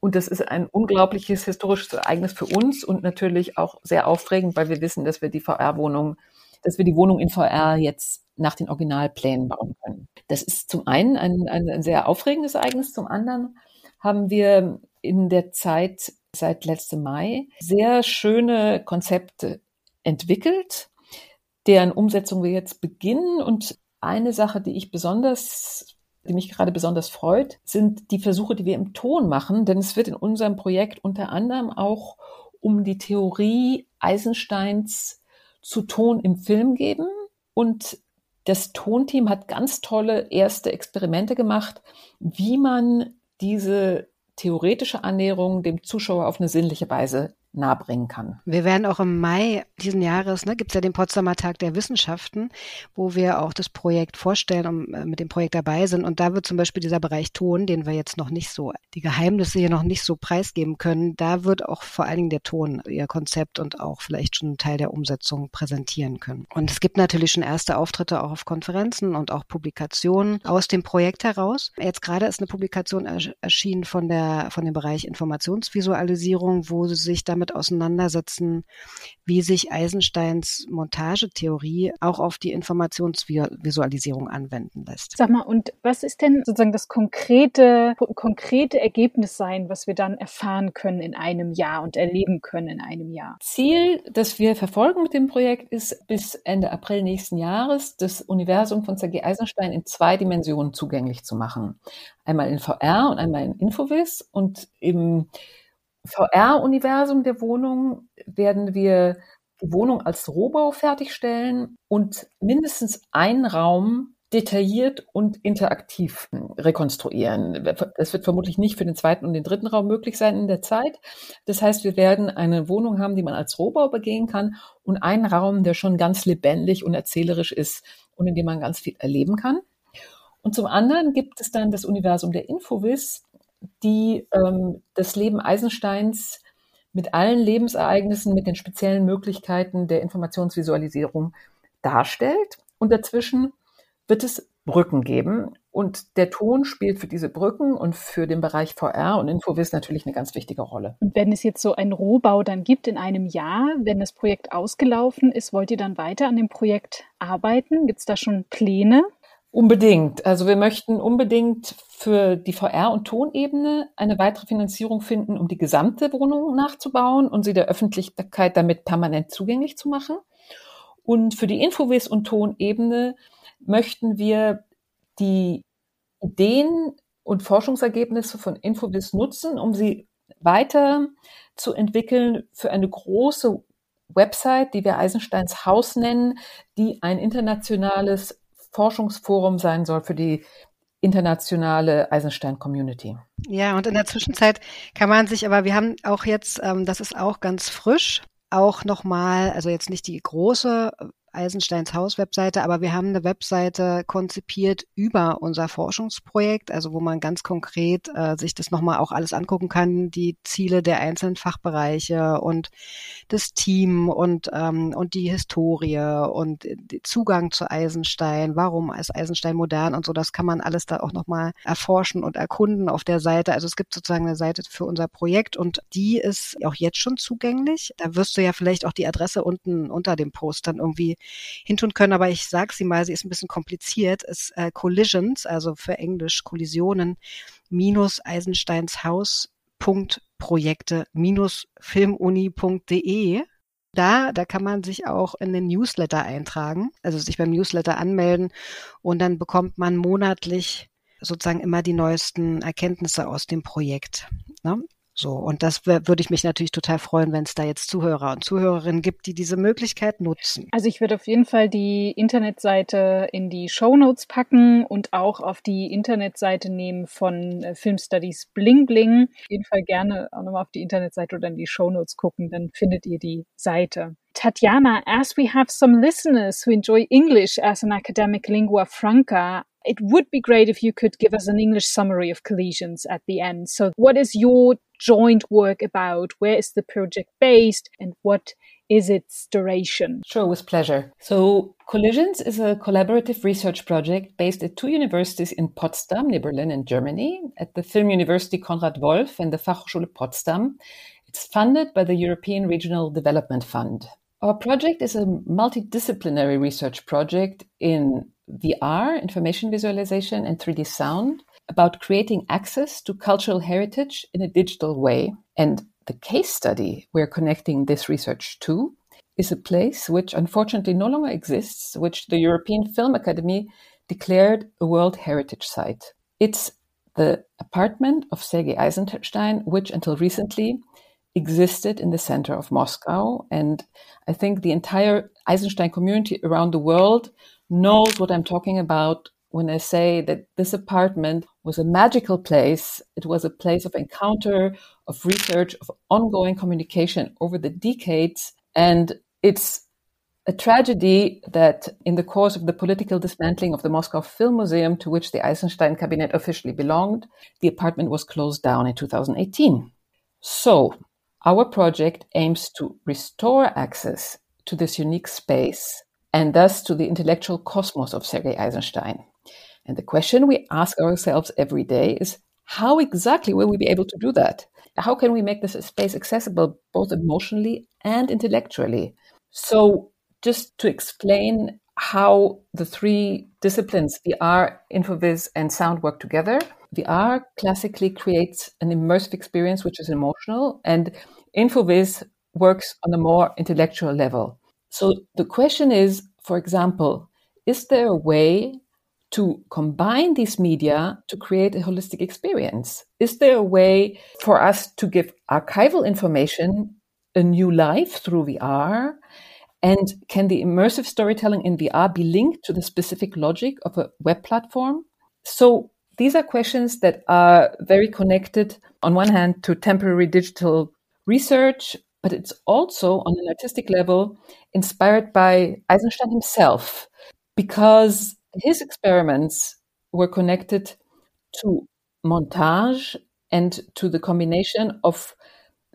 Und das ist ein unglaubliches historisches Ereignis für uns und natürlich auch sehr aufregend, weil wir wissen, dass wir die VR-Wohnung, dass wir die Wohnung in VR jetzt nach den Originalplänen bauen können. Das ist zum einen ein, ein sehr aufregendes Ereignis, zum anderen haben wir in der Zeit seit letztem Mai sehr schöne Konzepte entwickelt, deren Umsetzung wir jetzt beginnen. Und eine Sache, die ich besonders die mich gerade besonders freut, sind die Versuche, die wir im Ton machen, denn es wird in unserem Projekt unter anderem auch um die Theorie Eisensteins zu Ton im Film geben und das Tonteam hat ganz tolle erste Experimente gemacht, wie man diese theoretische Annäherung dem Zuschauer auf eine sinnliche Weise nahebringen kann. Wir werden auch im Mai diesen Jahres, ne, gibt es ja den Potsdamer Tag der Wissenschaften, wo wir auch das Projekt vorstellen und äh, mit dem Projekt dabei sind. Und da wird zum Beispiel dieser Bereich Ton, den wir jetzt noch nicht so, die Geheimnisse hier noch nicht so preisgeben können, da wird auch vor allen Dingen der Ton ihr Konzept und auch vielleicht schon einen Teil der Umsetzung präsentieren können. Und es gibt natürlich schon erste Auftritte auch auf Konferenzen und auch Publikationen aus dem Projekt heraus. Jetzt gerade ist eine Publikation erschienen von der, von dem Bereich Informationsvisualisierung, wo sie sich damit damit auseinandersetzen, wie sich Eisensteins Montagetheorie auch auf die Informationsvisualisierung anwenden lässt. Sag mal, und was ist denn sozusagen das konkrete, konkrete Ergebnis sein, was wir dann erfahren können in einem Jahr und erleben können in einem Jahr? Ziel, das wir verfolgen mit dem Projekt, ist bis Ende April nächsten Jahres das Universum von C.G. Eisenstein in zwei Dimensionen zugänglich zu machen. Einmal in VR und einmal in Infovis. Und im VR-Universum der Wohnung werden wir die Wohnung als Rohbau fertigstellen und mindestens einen Raum detailliert und interaktiv rekonstruieren. Das wird vermutlich nicht für den zweiten und den dritten Raum möglich sein in der Zeit. Das heißt, wir werden eine Wohnung haben, die man als Rohbau begehen kann und einen Raum, der schon ganz lebendig und erzählerisch ist und in dem man ganz viel erleben kann. Und zum anderen gibt es dann das Universum der Infovis, die ähm, das Leben Eisensteins mit allen Lebensereignissen, mit den speziellen Möglichkeiten der Informationsvisualisierung darstellt. Und dazwischen wird es Brücken geben. Und der Ton spielt für diese Brücken und für den Bereich VR und Infovis natürlich eine ganz wichtige Rolle. Und wenn es jetzt so einen Rohbau dann gibt in einem Jahr, wenn das Projekt ausgelaufen ist, wollt ihr dann weiter an dem Projekt arbeiten? Gibt es da schon Pläne? Unbedingt. Also wir möchten unbedingt für die VR- und Tonebene eine weitere Finanzierung finden, um die gesamte Wohnung nachzubauen und sie der Öffentlichkeit damit permanent zugänglich zu machen. Und für die Infovis- und Tonebene möchten wir die Ideen und Forschungsergebnisse von Infovis nutzen, um sie weiter zu entwickeln für eine große Website, die wir Eisensteins Haus nennen, die ein internationales Forschungsforum sein soll für die internationale Eisenstein-Community. Ja, und in der Zwischenzeit kann man sich aber, wir haben auch jetzt, ähm, das ist auch ganz frisch, auch nochmal, also jetzt nicht die große Eisensteins Haus-Webseite, aber wir haben eine Webseite konzipiert über unser Forschungsprojekt, also wo man ganz konkret äh, sich das nochmal auch alles angucken kann, die Ziele der einzelnen Fachbereiche und das Team und, ähm, und die Historie und Zugang zu Eisenstein, warum ist Eisenstein modern und so, das kann man alles da auch nochmal erforschen und erkunden auf der Seite. Also es gibt sozusagen eine Seite für unser Projekt und die ist auch jetzt schon zugänglich. Da wirst du ja vielleicht auch die Adresse unten unter dem Post dann irgendwie hintun können. Aber ich sage sie mal, sie ist ein bisschen kompliziert. Ist äh, Collisions, also für Englisch Kollisionen, minus Eisensteins Haus. Projekte minus filmuni.de. Da, da kann man sich auch in den Newsletter eintragen, also sich beim Newsletter anmelden und dann bekommt man monatlich sozusagen immer die neuesten Erkenntnisse aus dem Projekt. Ne? So, und das würde ich mich natürlich total freuen, wenn es da jetzt Zuhörer und Zuhörerinnen gibt, die diese Möglichkeit nutzen. Also ich würde auf jeden Fall die Internetseite in die Show Notes packen und auch auf die Internetseite nehmen von äh, Film Studies Bling Bling. Auf jeden Fall gerne auch nochmal auf die Internetseite oder in die Show Notes gucken, dann findet ihr die Seite. Tatjana, as we have some listeners who enjoy English as an academic lingua franca, it would be great if you could give us an English summary of collisions at the end. So, what is your joint work about? Where is the project based? And what is its duration? Sure, with pleasure. So, Collisions is a collaborative research project based at two universities in Potsdam, near Berlin, in Germany, at the Film University Konrad Wolf and the Fachhochschule Potsdam. It's funded by the European Regional Development Fund. Our project is a multidisciplinary research project in VR, information visualization, and 3D sound about creating access to cultural heritage in a digital way. And the case study we're connecting this research to is a place which unfortunately no longer exists, which the European Film Academy declared a World Heritage Site. It's the apartment of Sergei Eisenstein, which until recently existed in the center of Moscow. And I think the entire Eisenstein community around the world knows what I'm talking about when I say that this apartment was a magical place. It was a place of encounter, of research, of ongoing communication over the decades. And it's a tragedy that in the course of the political dismantling of the Moscow Film Museum, to which the Eisenstein cabinet officially belonged, the apartment was closed down in 2018. So our project aims to restore access to this unique space and thus to the intellectual cosmos of Sergei Eisenstein. And the question we ask ourselves every day is how exactly will we be able to do that? How can we make this space accessible both emotionally and intellectually? So, just to explain how the three disciplines, VR, InfoVis, and sound work together. VR classically creates an immersive experience which is emotional, and InfoVis works on a more intellectual level. So the question is, for example, is there a way to combine these media to create a holistic experience? Is there a way for us to give archival information a new life through VR? And can the immersive storytelling in VR be linked to the specific logic of a web platform? So these are questions that are very connected, on one hand, to temporary digital research, but it's also on an artistic level inspired by Eisenstein himself, because his experiments were connected to montage and to the combination of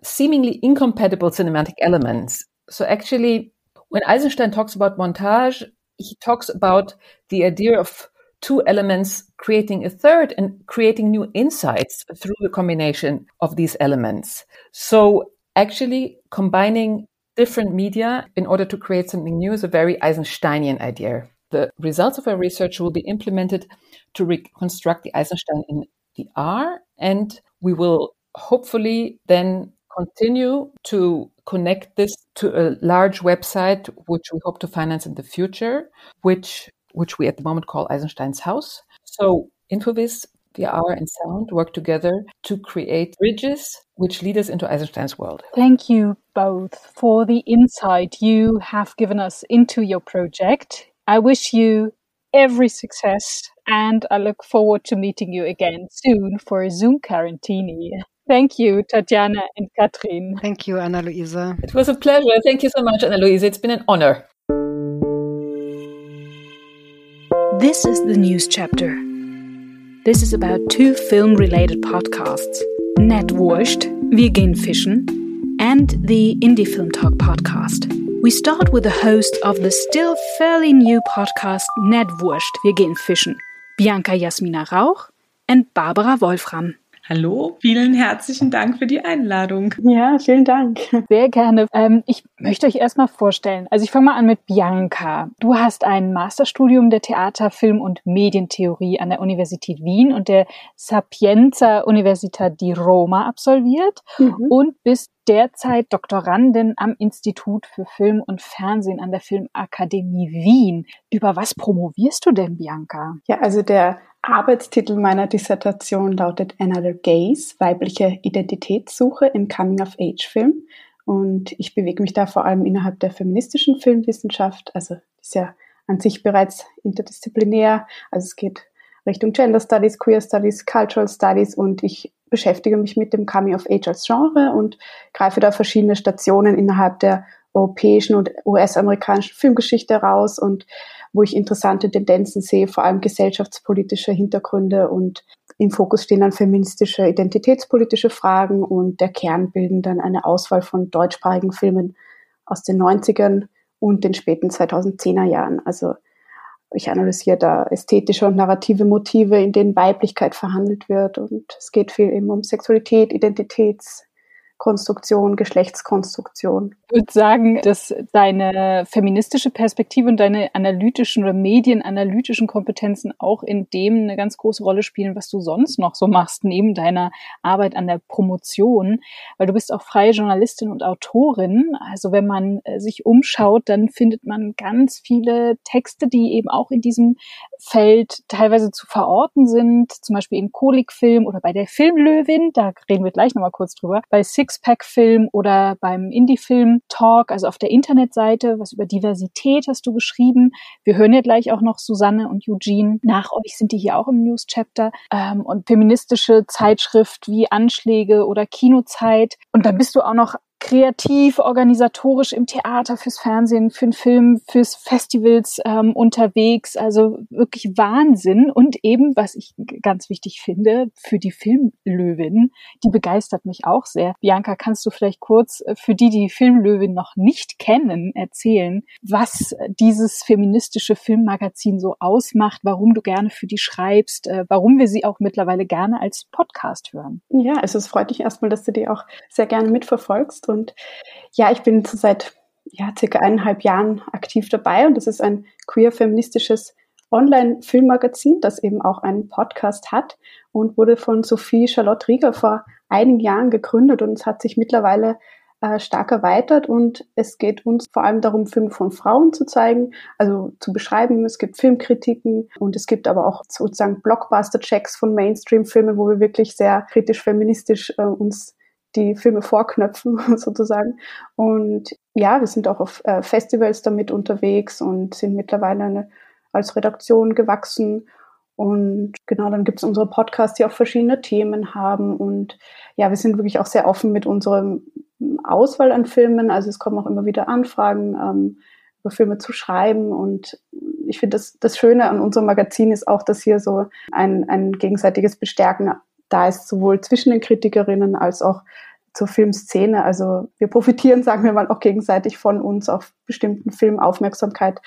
seemingly incompatible cinematic elements. So actually, when Eisenstein talks about montage, he talks about the idea of two elements creating a third and creating new insights through the combination of these elements. So actually combining different media in order to create something new is a very Eisensteinian idea. The results of our research will be implemented to reconstruct the Eisenstein in the R, and we will hopefully then continue to connect this to a large website, which we hope to finance in the future, which which we at the moment call Eisenstein's House. So Infovis, VR, and Sound work together to create bridges which lead us into Eisenstein's world. Thank you both for the insight you have given us into your project. I wish you every success and I look forward to meeting you again soon for a Zoom quarantini. Thank you, Tatjana and Katrin. Thank you, Anna Luisa. It was a pleasure. Thank you so much, Anna Luisa. It's been an honor. This is the news chapter. This is about two film related podcasts Netwurscht, Wir gehen fischen, and the Indie Film Talk podcast. We start with the host of the still fairly new podcast Netwurscht, Wir gehen fischen, Bianca Jasmina Rauch and Barbara Wolfram. Hallo, vielen herzlichen Dank für die Einladung. Ja, vielen Dank. Sehr gerne. Ähm, ich möchte euch erstmal vorstellen. Also ich fange mal an mit Bianca. Du hast ein Masterstudium der Theater, Film und Medientheorie an der Universität Wien und der Sapienza Università di Roma absolviert mhm. und bist derzeit Doktorandin am Institut für Film und Fernsehen an der Filmakademie Wien. Über was promovierst du denn, Bianca? Ja, also der Arbeitstitel meiner Dissertation lautet Another Gaze, weibliche Identitätssuche im Coming-of-Age-Film. Und ich bewege mich da vor allem innerhalb der feministischen Filmwissenschaft. Also ist ja an sich bereits interdisziplinär. Also es geht Richtung Gender Studies, Queer Studies, Cultural Studies und ich beschäftige mich mit dem Coming of Age als Genre und greife da verschiedene Stationen innerhalb der europäischen und US-amerikanischen Filmgeschichte raus und wo ich interessante Tendenzen sehe, vor allem gesellschaftspolitische Hintergründe und im Fokus stehen dann feministische, identitätspolitische Fragen und der Kern bilden dann eine Auswahl von deutschsprachigen Filmen aus den 90ern und den späten 2010er Jahren. Also ich analysiere da ästhetische und narrative Motive, in denen Weiblichkeit verhandelt wird und es geht viel eben um Sexualität, Identitäts, Konstruktion, Geschlechtskonstruktion. Ich würde sagen, dass deine feministische Perspektive und deine analytischen oder medienanalytischen Kompetenzen auch in dem eine ganz große Rolle spielen, was du sonst noch so machst, neben deiner Arbeit an der Promotion, weil du bist auch freie Journalistin und Autorin. Also wenn man äh, sich umschaut, dann findet man ganz viele Texte, die eben auch in diesem Feld teilweise zu verorten sind, zum Beispiel im Kolikfilm oder bei der Filmlöwin, da reden wir gleich nochmal kurz drüber, bei Sixpack-Film oder beim Indie-Film Talk, also auf der Internetseite, was über Diversität hast du geschrieben. Wir hören ja gleich auch noch Susanne und Eugene. Nach euch sind die hier auch im News-Chapter ähm, und feministische Zeitschrift wie Anschläge oder Kinozeit. Und dann bist du auch noch kreativ, organisatorisch im Theater, fürs Fernsehen, für den Film, fürs Festivals ähm, unterwegs. Also wirklich Wahnsinn. Und eben, was ich ganz wichtig finde, für die Filmlöwin, die begeistert mich auch sehr. Bianca, kannst du vielleicht kurz äh, für die, die die Filmlöwin noch nicht kennen, erzählen, was dieses feministische Filmmagazin so ausmacht, warum du gerne für die schreibst, äh, warum wir sie auch mittlerweile gerne als Podcast hören? Ja, also es freut mich erstmal, dass du die auch sehr gerne mitverfolgst. Und ja, ich bin seit ja, circa eineinhalb Jahren aktiv dabei und das ist ein queer-feministisches Online-Filmmagazin, das eben auch einen Podcast hat und wurde von Sophie Charlotte Rieger vor einigen Jahren gegründet und es hat sich mittlerweile äh, stark erweitert und es geht uns vor allem darum, Filme von Frauen zu zeigen, also zu beschreiben. Es gibt Filmkritiken und es gibt aber auch sozusagen Blockbuster-Checks von Mainstream-Filmen, wo wir wirklich sehr kritisch feministisch äh, uns die Filme vorknöpfen sozusagen. Und ja, wir sind auch auf äh, Festivals damit unterwegs und sind mittlerweile eine, als Redaktion gewachsen. Und genau, dann gibt es unsere Podcasts, die auch verschiedene Themen haben. Und ja, wir sind wirklich auch sehr offen mit unserer Auswahl an Filmen. Also es kommen auch immer wieder Anfragen, ähm, über Filme zu schreiben. Und ich finde, das, das Schöne an unserem Magazin ist auch, dass hier so ein, ein gegenseitiges Bestärken da ist, sowohl zwischen den Kritikerinnen als auch zur Filmszene. Also wir profitieren, sagen wir mal, auch gegenseitig von uns auf bestimmten Filmen Aufmerksamkeit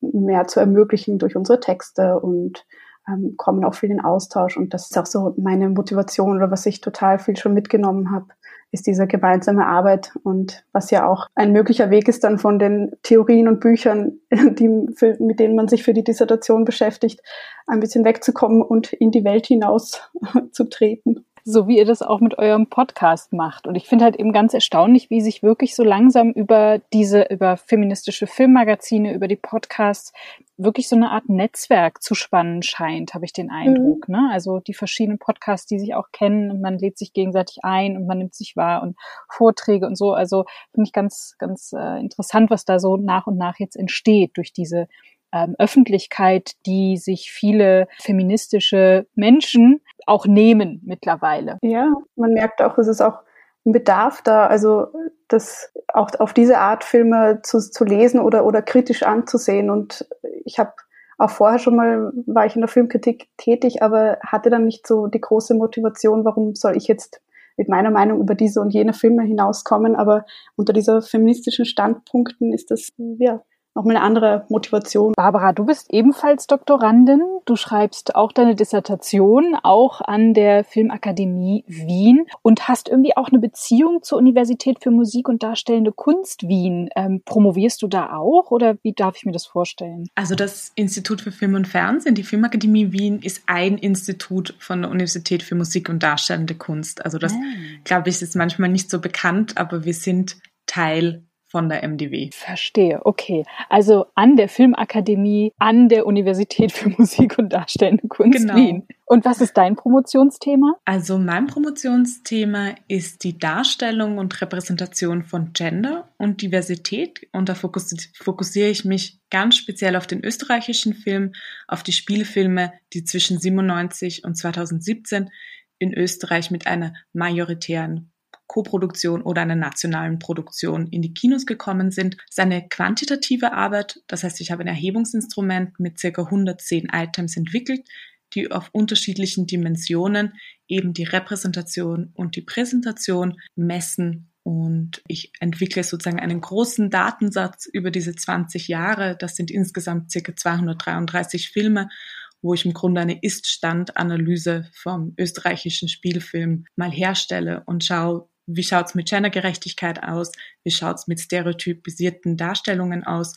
mehr zu ermöglichen durch unsere Texte und ähm, kommen auch viel in Austausch. Und das ist auch so meine Motivation oder was ich total viel schon mitgenommen habe, ist diese gemeinsame Arbeit und was ja auch ein möglicher Weg ist dann von den Theorien und Büchern, die, für, mit denen man sich für die Dissertation beschäftigt, ein bisschen wegzukommen und in die Welt hinaus zu treten so wie ihr das auch mit eurem Podcast macht. Und ich finde halt eben ganz erstaunlich, wie sich wirklich so langsam über diese, über feministische Filmmagazine, über die Podcasts wirklich so eine Art Netzwerk zu spannen scheint, habe ich den Eindruck. Mhm. Ne? Also die verschiedenen Podcasts, die sich auch kennen und man lädt sich gegenseitig ein und man nimmt sich wahr und Vorträge und so. Also finde ich ganz, ganz äh, interessant, was da so nach und nach jetzt entsteht durch diese ähm, Öffentlichkeit, die sich viele feministische Menschen auch nehmen mittlerweile. Ja, man merkt auch, es ist auch ein Bedarf da, also das auch auf diese Art Filme zu, zu lesen oder, oder kritisch anzusehen. Und ich habe auch vorher schon mal, war ich in der Filmkritik tätig, aber hatte dann nicht so die große Motivation, warum soll ich jetzt mit meiner Meinung über diese und jene Filme hinauskommen. Aber unter dieser feministischen Standpunkten ist das, ja, nochmal eine andere Motivation. Barbara, du bist ebenfalls Doktorandin. Du schreibst auch deine Dissertation, auch an der Filmakademie Wien und hast irgendwie auch eine Beziehung zur Universität für Musik und Darstellende Kunst Wien. Ähm, promovierst du da auch oder wie darf ich mir das vorstellen? Also das Institut für Film und Fernsehen, die Filmakademie Wien, ist ein Institut von der Universität für Musik und Darstellende Kunst. Also das, ah. glaube ich, ist manchmal nicht so bekannt, aber wir sind Teil von der MDW. Verstehe, okay. Also an der Filmakademie, an der Universität für Musik und Darstellende Kunst genau. Wien. Und was ist dein Promotionsthema? Also mein Promotionsthema ist die Darstellung und Repräsentation von Gender und Diversität. Und da fokussiere ich mich ganz speziell auf den österreichischen Film, auf die Spielfilme, die zwischen 97 und 2017 in Österreich mit einer majoritären Koproduktion oder einer nationalen Produktion in die Kinos gekommen sind. Das ist eine quantitative Arbeit, das heißt, ich habe ein Erhebungsinstrument mit circa 110 Items entwickelt, die auf unterschiedlichen Dimensionen eben die Repräsentation und die Präsentation messen und ich entwickle sozusagen einen großen Datensatz über diese 20 Jahre. Das sind insgesamt circa 233 Filme, wo ich im Grunde eine Ist-Stand-Analyse vom österreichischen Spielfilm mal herstelle und schaue, wie schaut's mit Gendergerechtigkeit aus, wie schaut's mit stereotypisierten Darstellungen aus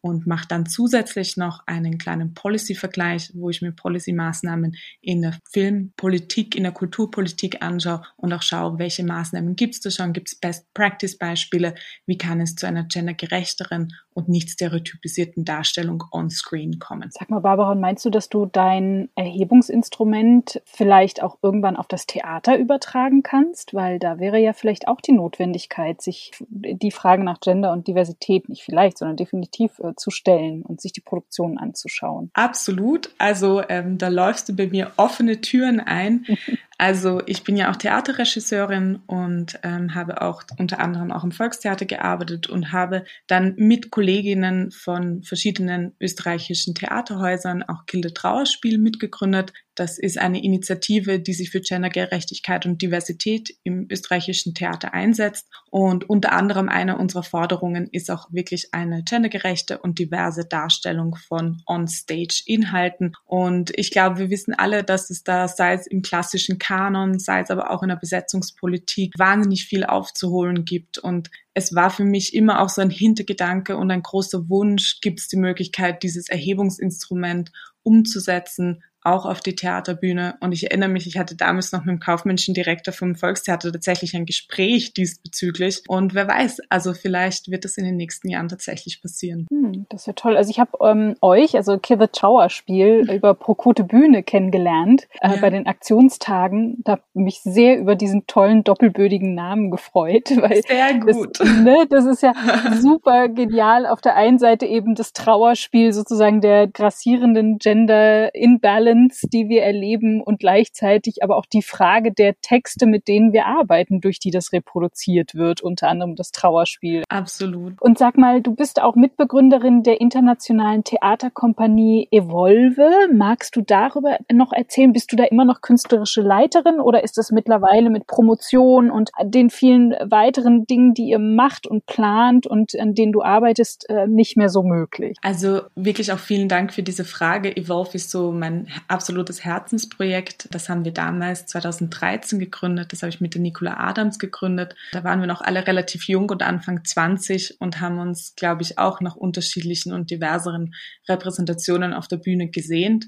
und mache dann zusätzlich noch einen kleinen Policy-Vergleich, wo ich mir Policy-Maßnahmen in der Filmpolitik, in der Kulturpolitik anschaue und auch schaue, welche Maßnahmen gibt es da schon, gibt es Best-Practice-Beispiele, wie kann es zu einer gendergerechteren und nicht stereotypisierten Darstellung on-screen kommen. Sag mal, Barbara, meinst du, dass du dein Erhebungsinstrument vielleicht auch irgendwann auf das Theater übertragen kannst? Weil da wäre ja vielleicht auch die Notwendigkeit, sich die Frage nach Gender und Diversität nicht vielleicht, sondern definitiv äh, zu stellen und sich die Produktion anzuschauen. Absolut. Also ähm, da läufst du bei mir offene Türen ein. Also ich bin ja auch Theaterregisseurin und ähm, habe auch unter anderem auch im Volkstheater gearbeitet und habe dann mit Kolleginnen von verschiedenen österreichischen Theaterhäusern auch Gilde Trauerspiel mitgegründet. Das ist eine Initiative, die sich für Gendergerechtigkeit und Diversität im österreichischen Theater einsetzt. Und unter anderem eine unserer Forderungen ist auch wirklich eine gendergerechte und diverse Darstellung von On-Stage-Inhalten. Und ich glaube, wir wissen alle, dass es da, sei es im klassischen Kanon, sei es aber auch in der Besetzungspolitik, wahnsinnig viel aufzuholen gibt. Und es war für mich immer auch so ein Hintergedanke und ein großer Wunsch, gibt es die Möglichkeit, dieses Erhebungsinstrument umzusetzen auch auf die Theaterbühne. Und ich erinnere mich, ich hatte damals noch mit dem kaufmännischen Direktor vom Volkstheater tatsächlich ein Gespräch diesbezüglich. Und wer weiß, also vielleicht wird das in den nächsten Jahren tatsächlich passieren. Hm, das ist ja toll. Also ich habe ähm, euch, also Kivit Tower Spiel, über Prokute Bühne kennengelernt äh, ja. bei den Aktionstagen. Da habe mich sehr über diesen tollen doppelbödigen Namen gefreut. Weil sehr gut. Das, ne, das ist ja super genial. Auf der einen Seite eben das Trauerspiel sozusagen der grassierenden Gender Imbalance Trends, die wir erleben und gleichzeitig aber auch die Frage der Texte, mit denen wir arbeiten, durch die das reproduziert wird, unter anderem das Trauerspiel. Absolut. Und sag mal, du bist auch Mitbegründerin der internationalen Theaterkompanie Evolve. Magst du darüber noch erzählen? Bist du da immer noch künstlerische Leiterin oder ist das mittlerweile mit Promotion und den vielen weiteren Dingen, die ihr macht und plant und an denen du arbeitest, äh, nicht mehr so möglich? Also wirklich auch vielen Dank für diese Frage. Evolve ist so mein absolutes Herzensprojekt. Das haben wir damals 2013 gegründet. Das habe ich mit der Nicola Adams gegründet. Da waren wir noch alle relativ jung und Anfang 20 und haben uns, glaube ich, auch nach unterschiedlichen und diverseren Repräsentationen auf der Bühne gesehnt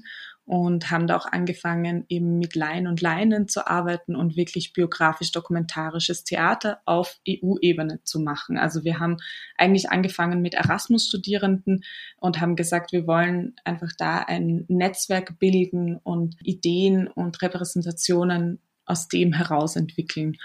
und haben da auch angefangen, eben mit Laien und Leinen zu arbeiten und wirklich biografisch-dokumentarisches Theater auf EU-Ebene zu machen. Also wir haben eigentlich angefangen mit Erasmus-Studierenden und haben gesagt, wir wollen einfach da ein Netzwerk bilden und Ideen und Repräsentationen aus dem heraus entwickeln.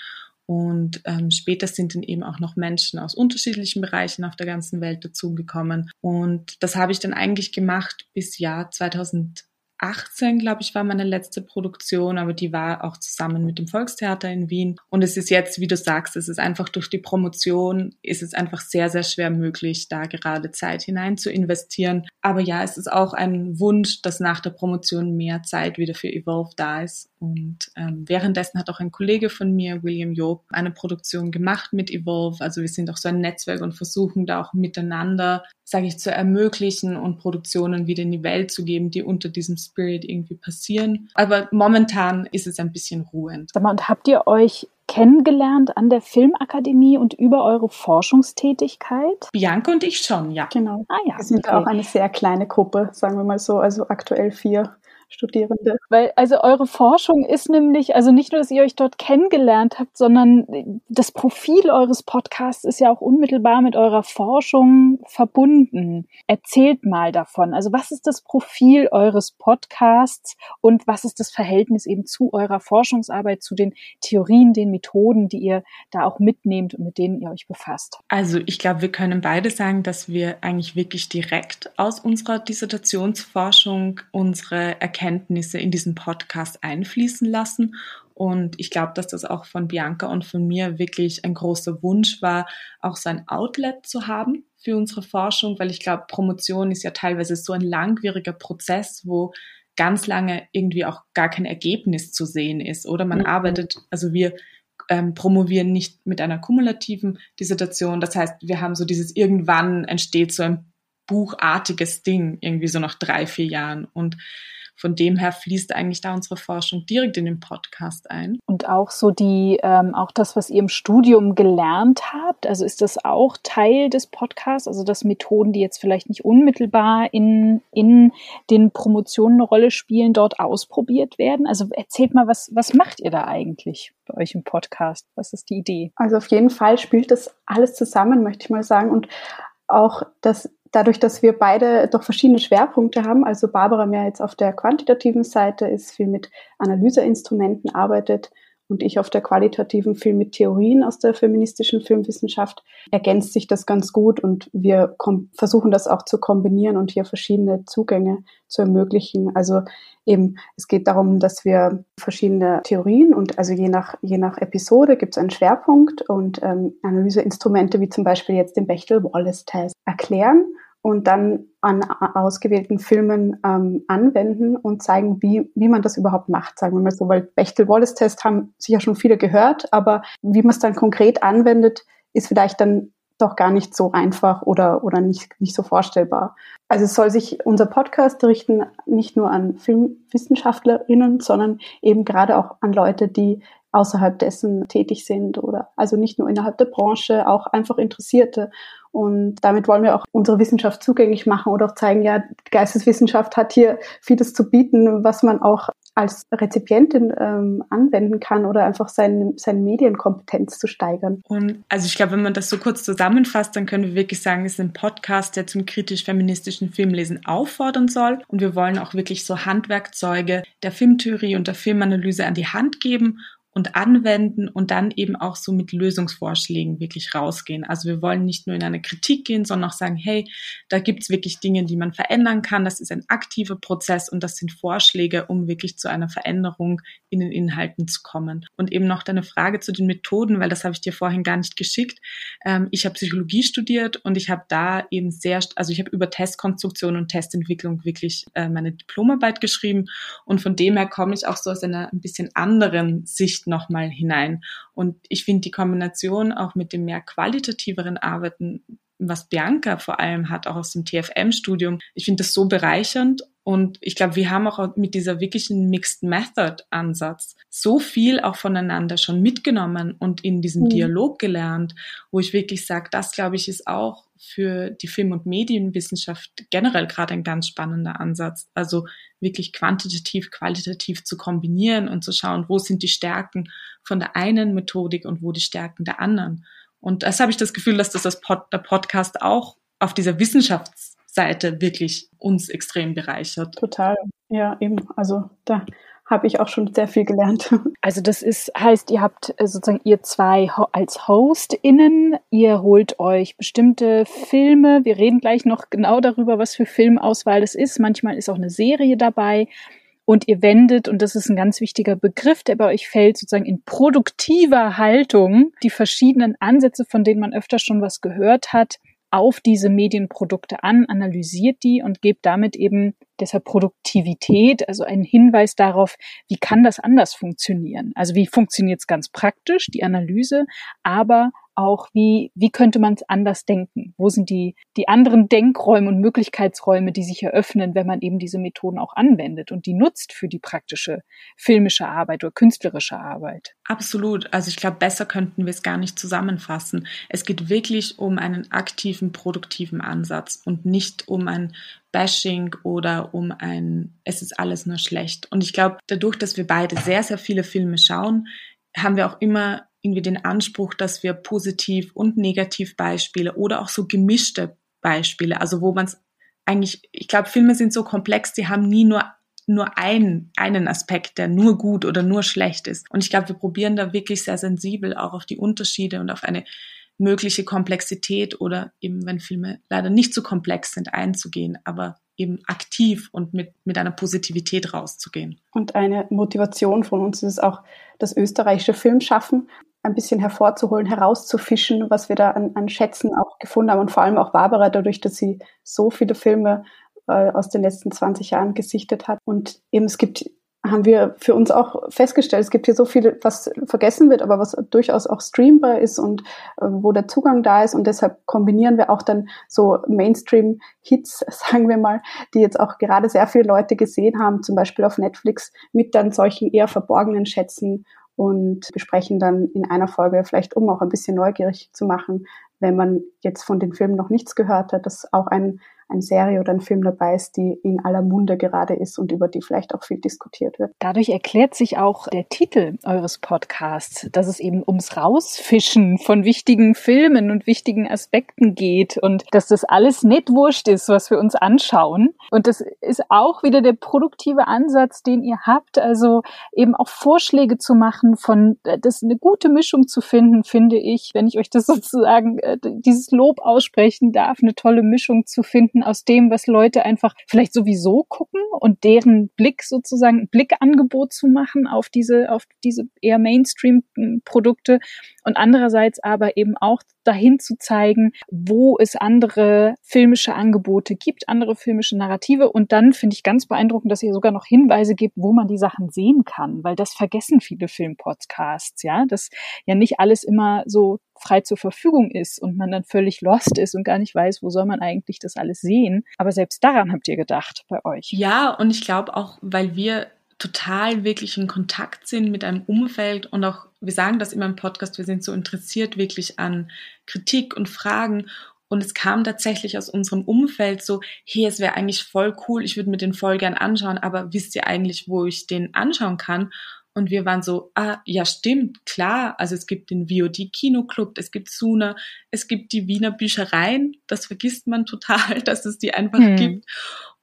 Und ähm, später sind dann eben auch noch Menschen aus unterschiedlichen Bereichen auf der ganzen Welt dazugekommen. Und das habe ich dann eigentlich gemacht bis Jahr 2000 18, glaube ich, war meine letzte Produktion, aber die war auch zusammen mit dem Volkstheater in Wien. Und es ist jetzt, wie du sagst, es ist einfach durch die Promotion, ist es einfach sehr, sehr schwer möglich, da gerade Zeit hinein zu investieren. Aber ja, es ist auch ein Wunsch, dass nach der Promotion mehr Zeit wieder für Evolve da ist. Und ähm, währenddessen hat auch ein Kollege von mir, William Job, eine Produktion gemacht mit Evolve. Also wir sind auch so ein Netzwerk und versuchen da auch miteinander, sage ich, zu ermöglichen und Produktionen wieder in die Welt zu geben, die unter diesem Spirit irgendwie passieren. Aber momentan ist es ein bisschen ruhend. Sag mal, und habt ihr euch kennengelernt an der Filmakademie und über eure Forschungstätigkeit? Bianca und ich schon, ja. Genau. Ah, ja. Wir sind okay. auch eine sehr kleine Gruppe, sagen wir mal so, also aktuell vier Studierende. Weil also eure Forschung ist nämlich, also nicht nur, dass ihr euch dort kennengelernt habt, sondern das Profil eures Podcasts ist ja auch unmittelbar mit eurer Forschung verbunden. Erzählt mal davon. Also was ist das Profil eures Podcasts und was ist das Verhältnis eben zu eurer Forschungsarbeit, zu den Theorien, den Methoden, die ihr da auch mitnehmt und mit denen ihr euch befasst? Also ich glaube, wir können beide sagen, dass wir eigentlich wirklich direkt aus unserer Dissertationsforschung unsere Erkenntnisse Erkenntnisse in diesen Podcast einfließen lassen. Und ich glaube, dass das auch von Bianca und von mir wirklich ein großer Wunsch war, auch so ein Outlet zu haben für unsere Forschung, weil ich glaube, Promotion ist ja teilweise so ein langwieriger Prozess, wo ganz lange irgendwie auch gar kein Ergebnis zu sehen ist. Oder man mhm. arbeitet, also wir ähm, promovieren nicht mit einer kumulativen Dissertation. Das heißt, wir haben so dieses irgendwann entsteht so ein buchartiges Ding, irgendwie so nach drei, vier Jahren. Und von dem her fließt eigentlich da unsere Forschung direkt in den Podcast ein. Und auch so die, ähm, auch das, was ihr im Studium gelernt habt, also ist das auch Teil des Podcasts, also dass Methoden, die jetzt vielleicht nicht unmittelbar in, in den Promotionen eine Rolle spielen, dort ausprobiert werden? Also erzählt mal, was, was macht ihr da eigentlich bei euch im Podcast? Was ist die Idee? Also auf jeden Fall spielt das alles zusammen, möchte ich mal sagen. Und auch das dadurch, dass wir beide doch verschiedene Schwerpunkte haben, also Barbara mehr jetzt auf der quantitativen Seite ist, viel mit Analyseinstrumenten arbeitet und ich auf der qualitativen Film mit Theorien aus der feministischen Filmwissenschaft, ergänzt sich das ganz gut und wir versuchen das auch zu kombinieren und hier verschiedene Zugänge zu ermöglichen. Also eben, es geht darum, dass wir verschiedene Theorien und also je nach, je nach Episode gibt es einen Schwerpunkt und ähm, Analyseinstrumente wie zum Beispiel jetzt den Bechtel-Wallace-Test erklären und dann an ausgewählten Filmen ähm, anwenden und zeigen, wie, wie man das überhaupt macht, sagen wir mal so, weil Bechtel-Wallace-Test haben sicher schon viele gehört, aber wie man es dann konkret anwendet, ist vielleicht dann doch gar nicht so einfach oder, oder nicht, nicht so vorstellbar. Also es soll sich unser Podcast richten nicht nur an Filmwissenschaftlerinnen, sondern eben gerade auch an Leute, die außerhalb dessen tätig sind oder also nicht nur innerhalb der Branche, auch einfach Interessierte. Und damit wollen wir auch unsere Wissenschaft zugänglich machen oder auch zeigen, ja, Geisteswissenschaft hat hier vieles zu bieten, was man auch als Rezipientin ähm, anwenden kann oder einfach seine, seine Medienkompetenz zu steigern. Und also ich glaube, wenn man das so kurz zusammenfasst, dann können wir wirklich sagen, es ist ein Podcast, der zum kritisch-feministischen Filmlesen auffordern soll. Und wir wollen auch wirklich so Handwerkzeuge der Filmtheorie und der Filmanalyse an die Hand geben und anwenden und dann eben auch so mit Lösungsvorschlägen wirklich rausgehen. Also wir wollen nicht nur in eine Kritik gehen, sondern auch sagen, hey, da gibt's wirklich Dinge, die man verändern kann. Das ist ein aktiver Prozess und das sind Vorschläge, um wirklich zu einer Veränderung in den Inhalten zu kommen. Und eben noch deine Frage zu den Methoden, weil das habe ich dir vorhin gar nicht geschickt. Ähm, ich habe Psychologie studiert und ich habe da eben sehr, also ich habe über Testkonstruktion und Testentwicklung wirklich äh, meine Diplomarbeit geschrieben und von dem her komme ich auch so aus einer ein bisschen anderen Sicht nochmal hinein. Und ich finde die Kombination auch mit dem mehr qualitativeren Arbeiten, was Bianca vor allem hat, auch aus dem TFM-Studium, ich finde das so bereichernd und ich glaube, wir haben auch mit dieser wirklichen Mixed Method Ansatz so viel auch voneinander schon mitgenommen und in diesem mhm. Dialog gelernt, wo ich wirklich sage, das glaube ich ist auch für die Film- und Medienwissenschaft generell gerade ein ganz spannender Ansatz. Also wirklich quantitativ, qualitativ zu kombinieren und zu schauen, wo sind die Stärken von der einen Methodik und wo die Stärken der anderen. Und das habe ich das Gefühl, dass das, das Pod, der Podcast auch auf dieser Wissenschaftsseite wirklich uns extrem bereichert. Total. Ja, eben. Also da habe ich auch schon sehr viel gelernt. Also das ist, heißt, ihr habt äh, sozusagen ihr zwei als HostInnen, ihr holt euch bestimmte Filme. Wir reden gleich noch genau darüber, was für Filmauswahl das ist. Manchmal ist auch eine Serie dabei. Und ihr wendet, und das ist ein ganz wichtiger Begriff, der bei euch fällt, sozusagen in produktiver Haltung die verschiedenen Ansätze, von denen man öfter schon was gehört hat, auf diese Medienprodukte an, analysiert die und gebt damit eben deshalb Produktivität, also einen Hinweis darauf, wie kann das anders funktionieren? Also wie funktioniert es ganz praktisch, die Analyse, aber auch, wie, wie könnte man es anders denken? Wo sind die, die anderen Denkräume und Möglichkeitsräume, die sich eröffnen, wenn man eben diese Methoden auch anwendet und die nutzt für die praktische filmische Arbeit oder künstlerische Arbeit? Absolut. Also ich glaube, besser könnten wir es gar nicht zusammenfassen. Es geht wirklich um einen aktiven, produktiven Ansatz und nicht um ein Bashing oder um ein, es ist alles nur schlecht. Und ich glaube, dadurch, dass wir beide sehr, sehr viele Filme schauen, haben wir auch immer irgendwie den Anspruch, dass wir positiv und negativ Beispiele oder auch so gemischte Beispiele, also wo man es eigentlich, ich glaube, Filme sind so komplex, die haben nie nur nur einen, einen Aspekt, der nur gut oder nur schlecht ist. Und ich glaube, wir probieren da wirklich sehr sensibel auch auf die Unterschiede und auf eine mögliche Komplexität oder eben, wenn Filme leider nicht so komplex sind, einzugehen, aber eben aktiv und mit, mit einer Positivität rauszugehen. Und eine Motivation von uns ist auch das österreichische Filmschaffen ein bisschen hervorzuholen, herauszufischen, was wir da an, an Schätzen auch gefunden haben und vor allem auch Barbara dadurch, dass sie so viele Filme äh, aus den letzten 20 Jahren gesichtet hat. Und eben es gibt haben wir für uns auch festgestellt, es gibt hier so viel, was vergessen wird, aber was durchaus auch streambar ist und äh, wo der Zugang da ist. Und deshalb kombinieren wir auch dann so Mainstream-Hits, sagen wir mal, die jetzt auch gerade sehr viele Leute gesehen haben, zum Beispiel auf Netflix, mit dann solchen eher verborgenen Schätzen und besprechen dann in einer Folge vielleicht, um auch ein bisschen neugierig zu machen, wenn man jetzt von den Filmen noch nichts gehört hat, dass auch ein, eine Serie oder ein Film dabei ist, die in aller Munde gerade ist und über die vielleicht auch viel diskutiert wird. Dadurch erklärt sich auch der Titel eures Podcasts, dass es eben ums Rausfischen von wichtigen Filmen und wichtigen Aspekten geht und dass das alles nicht wurscht ist, was wir uns anschauen. Und das ist auch wieder der produktive Ansatz, den ihr habt, also eben auch Vorschläge zu machen von, äh, das eine gute Mischung zu finden, finde ich, wenn ich euch das sozusagen, äh, dieses Lob aussprechen darf, eine tolle Mischung zu finden aus dem, was Leute einfach vielleicht sowieso gucken und deren Blick sozusagen, Blickangebot zu machen auf diese, auf diese eher Mainstream-Produkte und andererseits aber eben auch dahin zu zeigen, wo es andere filmische Angebote gibt, andere filmische Narrative. Und dann finde ich ganz beeindruckend, dass ihr sogar noch Hinweise gibt, wo man die Sachen sehen kann, weil das vergessen viele Filmpodcasts, ja, dass ja nicht alles immer so frei zur Verfügung ist und man dann völlig lost ist und gar nicht weiß, wo soll man eigentlich das alles sehen. Aber selbst daran habt ihr gedacht bei euch. Ja, und ich glaube auch, weil wir total wirklich in Kontakt sind mit einem Umfeld und auch, wir sagen das immer im Podcast, wir sind so interessiert wirklich an Kritik und Fragen. Und es kam tatsächlich aus unserem Umfeld so, hey, es wäre eigentlich voll cool, ich würde mir den voll gern anschauen, aber wisst ihr eigentlich, wo ich den anschauen kann? Und wir waren so, ah, ja, stimmt, klar. Also es gibt den VOD Kinoclub, es gibt Suna, es gibt die Wiener Büchereien. Das vergisst man total, dass es die einfach hm. gibt.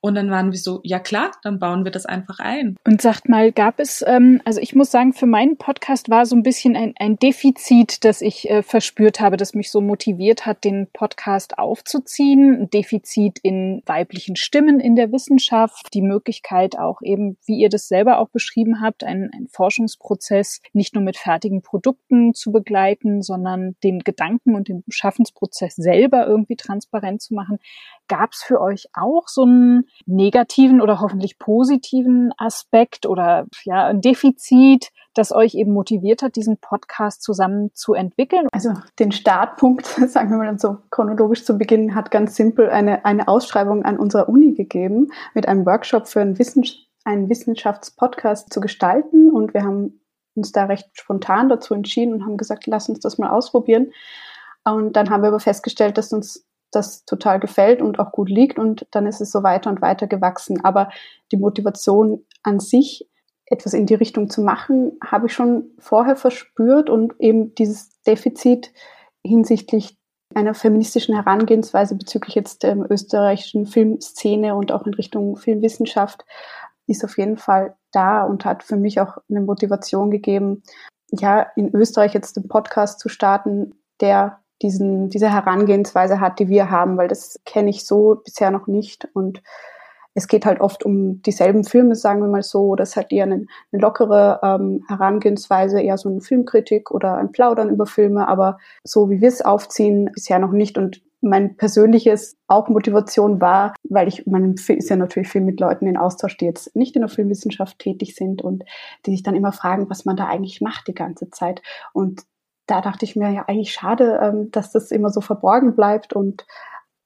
Und dann waren wir so, ja klar, dann bauen wir das einfach ein. Und sagt mal, gab es, ähm, also ich muss sagen, für meinen Podcast war so ein bisschen ein, ein Defizit, das ich äh, verspürt habe, das mich so motiviert hat, den Podcast aufzuziehen. Ein Defizit in weiblichen Stimmen in der Wissenschaft, die Möglichkeit auch eben, wie ihr das selber auch beschrieben habt, einen, einen Forschungsprozess nicht nur mit fertigen Produkten zu begleiten, sondern den Gedanken und den Schaffensprozess selber irgendwie transparent zu machen. Gab es für euch auch so einen negativen oder hoffentlich positiven Aspekt oder ja, ein Defizit, das euch eben motiviert hat, diesen Podcast zusammen zu entwickeln? Also den Startpunkt, sagen wir mal dann so chronologisch zu Beginn, hat ganz simpel eine, eine Ausschreibung an unserer Uni gegeben mit einem Workshop für einen, Wissens einen Wissenschaftspodcast zu gestalten und wir haben uns da recht spontan dazu entschieden und haben gesagt, lass uns das mal ausprobieren. Und dann haben wir aber festgestellt, dass uns das total gefällt und auch gut liegt und dann ist es so weiter und weiter gewachsen. Aber die Motivation an sich, etwas in die Richtung zu machen, habe ich schon vorher verspürt und eben dieses Defizit hinsichtlich einer feministischen Herangehensweise bezüglich jetzt der österreichischen Filmszene und auch in Richtung Filmwissenschaft ist auf jeden Fall da und hat für mich auch eine Motivation gegeben, ja, in Österreich jetzt einen Podcast zu starten, der diesen, diese Herangehensweise hat, die wir haben, weil das kenne ich so bisher noch nicht. Und es geht halt oft um dieselben Filme, sagen wir mal so. Das hat eher eine, eine lockere ähm, Herangehensweise, eher so eine Filmkritik oder ein Plaudern über Filme, aber so wie wir es aufziehen, bisher noch nicht. Und mein persönliches auch Motivation war, weil ich, man ist ja natürlich viel mit Leuten in Austausch, die jetzt nicht in der Filmwissenschaft tätig sind und die sich dann immer fragen, was man da eigentlich macht die ganze Zeit. Und da dachte ich mir ja eigentlich schade, ähm, dass das immer so verborgen bleibt und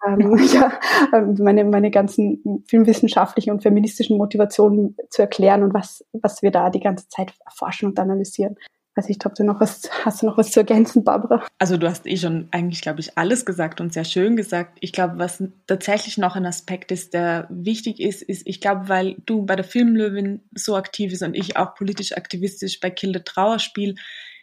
ähm, ja, ähm, meine, meine ganzen filmwissenschaftlichen und feministischen Motivationen zu erklären und was, was wir da die ganze Zeit erforschen und analysieren. Weiß ich, ob du noch was, hast du noch was zu ergänzen, Barbara? Also du hast eh schon eigentlich, glaube ich, alles gesagt und sehr schön gesagt. Ich glaube, was tatsächlich noch ein Aspekt ist, der wichtig ist, ist, ich glaube, weil du bei der Filmlöwin so aktiv bist und ich auch politisch aktivistisch bei Kill the Trauerspiel,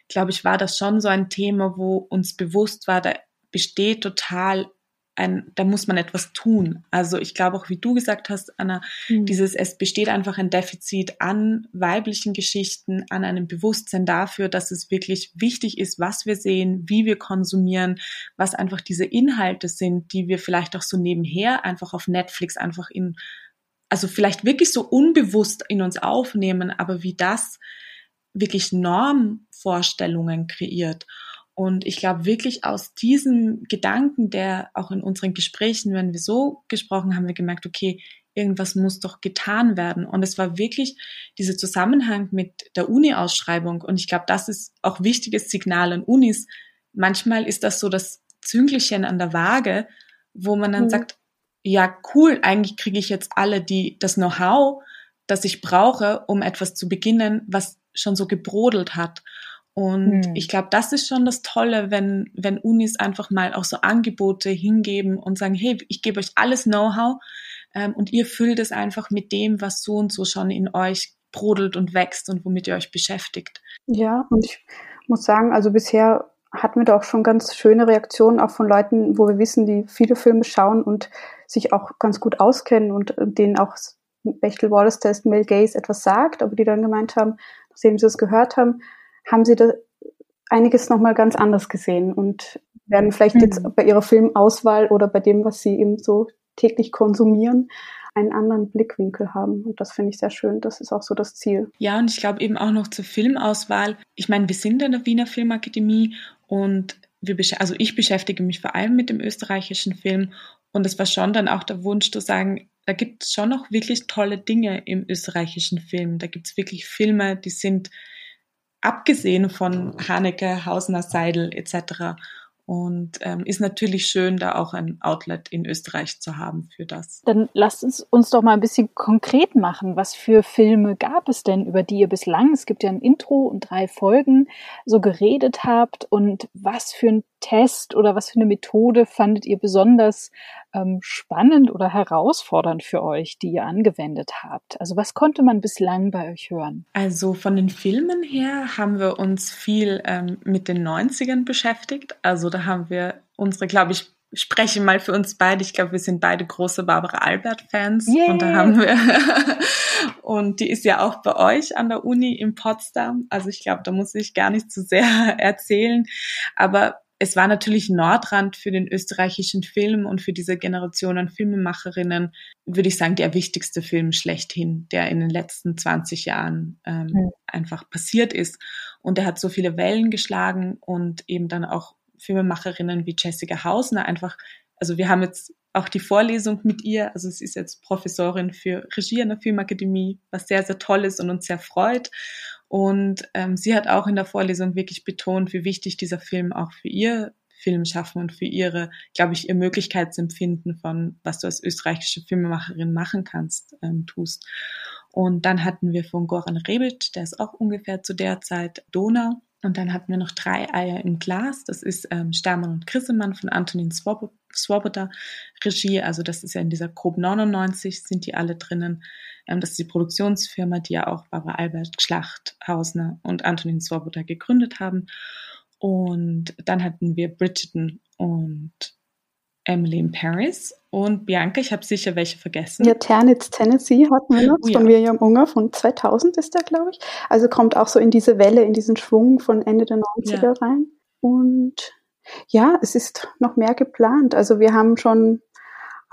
glaube ich, war das schon so ein Thema, wo uns bewusst war, da besteht total ein, da muss man etwas tun. Also ich glaube auch, wie du gesagt hast, Anna, mhm. dieses, es besteht einfach ein Defizit an weiblichen Geschichten, an einem Bewusstsein dafür, dass es wirklich wichtig ist, was wir sehen, wie wir konsumieren, was einfach diese Inhalte sind, die wir vielleicht auch so nebenher einfach auf Netflix einfach in, also vielleicht wirklich so unbewusst in uns aufnehmen, aber wie das wirklich Normvorstellungen kreiert. Und ich glaube wirklich aus diesem Gedanken, der auch in unseren Gesprächen, wenn wir so gesprochen haben, wir gemerkt, okay, irgendwas muss doch getan werden. Und es war wirklich dieser Zusammenhang mit der Uni-Ausschreibung. Und ich glaube, das ist auch wichtiges Signal an Unis. Manchmal ist das so das Züngelchen an der Waage, wo man dann mhm. sagt, ja, cool, eigentlich kriege ich jetzt alle die, das Know-how, das ich brauche, um etwas zu beginnen, was schon so gebrodelt hat. Und hm. ich glaube, das ist schon das Tolle, wenn, wenn Unis einfach mal auch so Angebote hingeben und sagen, hey, ich gebe euch alles Know-how ähm, und ihr füllt es einfach mit dem, was so und so schon in euch brodelt und wächst und womit ihr euch beschäftigt. Ja, und ich muss sagen, also bisher hatten wir da auch schon ganz schöne Reaktionen, auch von Leuten, wo wir wissen, die viele Filme schauen und sich auch ganz gut auskennen und denen auch Bechtel Wallace Test Mel Gaze etwas sagt, aber die dann gemeint haben, nachdem sie es gehört haben, haben sie da einiges nochmal ganz anders gesehen und werden vielleicht mhm. jetzt bei ihrer Filmauswahl oder bei dem, was sie eben so täglich konsumieren, einen anderen Blickwinkel haben. Und das finde ich sehr schön. Das ist auch so das Ziel. Ja, und ich glaube eben auch noch zur Filmauswahl. Ich meine, wir sind in der Wiener Filmakademie und wir, also ich beschäftige mich vor allem mit dem österreichischen Film. Und es war schon dann auch der Wunsch zu sagen, da gibt es schon noch wirklich tolle Dinge im österreichischen Film. Da gibt es wirklich Filme, die sind abgesehen von Haneke, Hausner, Seidel etc. Und ähm, ist natürlich schön, da auch ein Outlet in Österreich zu haben für das. Dann lasst uns uns doch mal ein bisschen konkret machen. Was für Filme gab es denn, über die ihr bislang, es gibt ja ein Intro und drei Folgen, so geredet habt und was für ein Test oder was für eine Methode fandet ihr besonders ähm, spannend oder herausfordernd für euch, die ihr angewendet habt? Also was konnte man bislang bei euch hören? Also von den Filmen her haben wir uns viel ähm, mit den 90ern beschäftigt. Also da haben wir unsere, glaube ich, spreche mal für uns beide. Ich glaube, wir sind beide große Barbara Albert-Fans. Yeah. Und da haben wir, und die ist ja auch bei euch an der Uni in Potsdam. Also ich glaube, da muss ich gar nicht zu sehr erzählen. Aber es war natürlich Nordrand für den österreichischen Film und für diese Generation an Filmemacherinnen, würde ich sagen, der wichtigste Film schlechthin, der in den letzten 20 Jahren ähm, mhm. einfach passiert ist. Und er hat so viele Wellen geschlagen und eben dann auch Filmemacherinnen wie Jessica Hausner einfach, also wir haben jetzt auch die Vorlesung mit ihr, also sie ist jetzt Professorin für Regie an der Filmakademie, was sehr, sehr toll ist und uns sehr freut. Und ähm, sie hat auch in der Vorlesung wirklich betont, wie wichtig dieser Film auch für ihr Film schaffen und für ihre, glaube ich, ihr Möglichkeitsempfinden von, was du als österreichische Filmemacherin machen kannst, ähm, tust. Und dann hatten wir von Goran Rebic, der ist auch ungefähr zu der Zeit Donau. Und dann hatten wir noch drei Eier im Glas. Das ist ähm, Stermann und Grissemann von Antonin Swoboda Regie. Also das ist ja in dieser Grob 99 sind die alle drinnen. Ähm, das ist die Produktionsfirma, die ja auch Barbara Albert, Schlacht, Hausner und Antonin Swoboda gegründet haben. Und dann hatten wir Bridgerton und Emily in Paris und Bianca, ich habe sicher welche vergessen. Ja, Ternitz, Tennessee hatten wir noch, oh, von ja. Miriam Unger von 2000 ist der, glaube ich. Also kommt auch so in diese Welle, in diesen Schwung von Ende der 90er ja. rein. Und ja, es ist noch mehr geplant. Also wir haben schon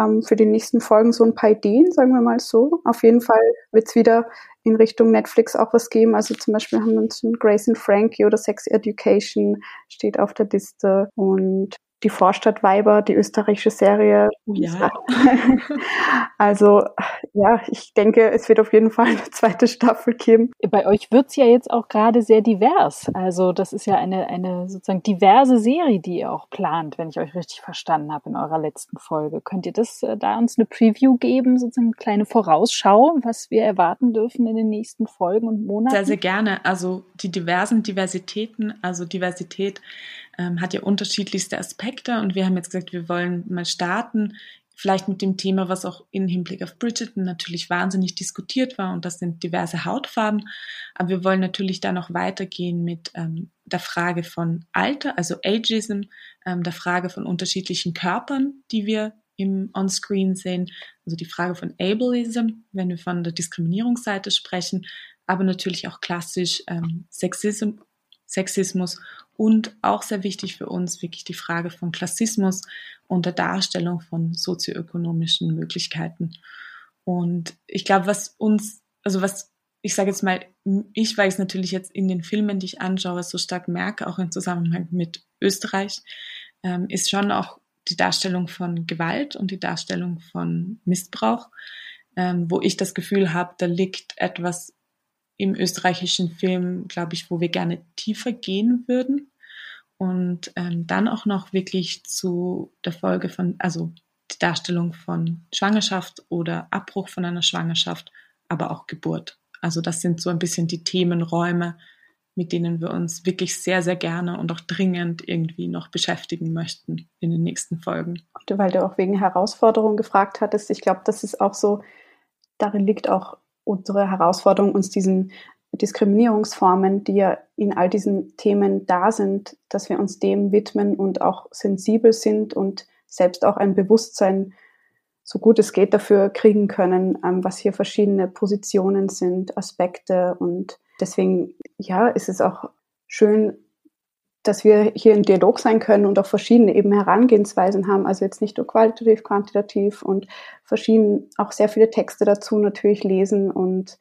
ähm, für die nächsten Folgen so ein paar Ideen, sagen wir mal so. Auf jeden Fall wird es wieder in Richtung Netflix auch was geben. Also zum Beispiel haben wir uns Grace and Frankie oder Sex Education steht auf der Liste und die Vorstadtweiber, die österreichische Serie. Ja. also ja, ich denke, es wird auf jeden Fall eine zweite Staffel geben. Bei euch wird's ja jetzt auch gerade sehr divers. Also das ist ja eine, eine sozusagen diverse Serie, die ihr auch plant, wenn ich euch richtig verstanden habe in eurer letzten Folge. Könnt ihr das äh, da uns eine Preview geben, sozusagen eine kleine Vorausschau, was wir erwarten dürfen in den nächsten Folgen und Monaten? Sehr, sehr gerne. Also die diversen Diversitäten, also Diversität ähm, hat ja unterschiedlichste Aspekte. Und wir haben jetzt gesagt, wir wollen mal starten, vielleicht mit dem Thema, was auch im Hinblick auf Bridgerton natürlich wahnsinnig diskutiert war. Und das sind diverse Hautfarben. Aber wir wollen natürlich da noch weitergehen mit ähm, der Frage von Alter, also Ageism, ähm, der Frage von unterschiedlichen Körpern, die wir im On-Screen sehen, also die Frage von Ableism, wenn wir von der Diskriminierungsseite sprechen, aber natürlich auch klassisch ähm, Sexism, Sexismus und auch sehr wichtig für uns wirklich die Frage von Klassismus und der Darstellung von sozioökonomischen Möglichkeiten. Und ich glaube, was uns, also was ich sage jetzt mal, ich, es natürlich jetzt in den Filmen, die ich anschaue, so stark merke, auch im Zusammenhang mit Österreich, ähm, ist schon auch die Darstellung von Gewalt und die Darstellung von Missbrauch, ähm, wo ich das Gefühl habe, da liegt etwas im österreichischen Film, glaube ich, wo wir gerne tiefer gehen würden. Und ähm, dann auch noch wirklich zu der Folge von, also die Darstellung von Schwangerschaft oder Abbruch von einer Schwangerschaft, aber auch Geburt. Also das sind so ein bisschen die Themenräume, mit denen wir uns wirklich sehr, sehr gerne und auch dringend irgendwie noch beschäftigen möchten in den nächsten Folgen. Weil du auch wegen Herausforderungen gefragt hattest, ich glaube, das ist auch so, darin liegt auch unsere Herausforderung, uns diesen Diskriminierungsformen, die ja in all diesen Themen da sind, dass wir uns dem widmen und auch sensibel sind und selbst auch ein Bewusstsein so gut es geht dafür kriegen können, ähm, was hier verschiedene Positionen sind, Aspekte. Und deswegen, ja, ist es auch schön, dass wir hier im Dialog sein können und auch verschiedene eben Herangehensweisen haben, also jetzt nicht nur qualitativ, quantitativ und verschieden auch sehr viele Texte dazu natürlich lesen und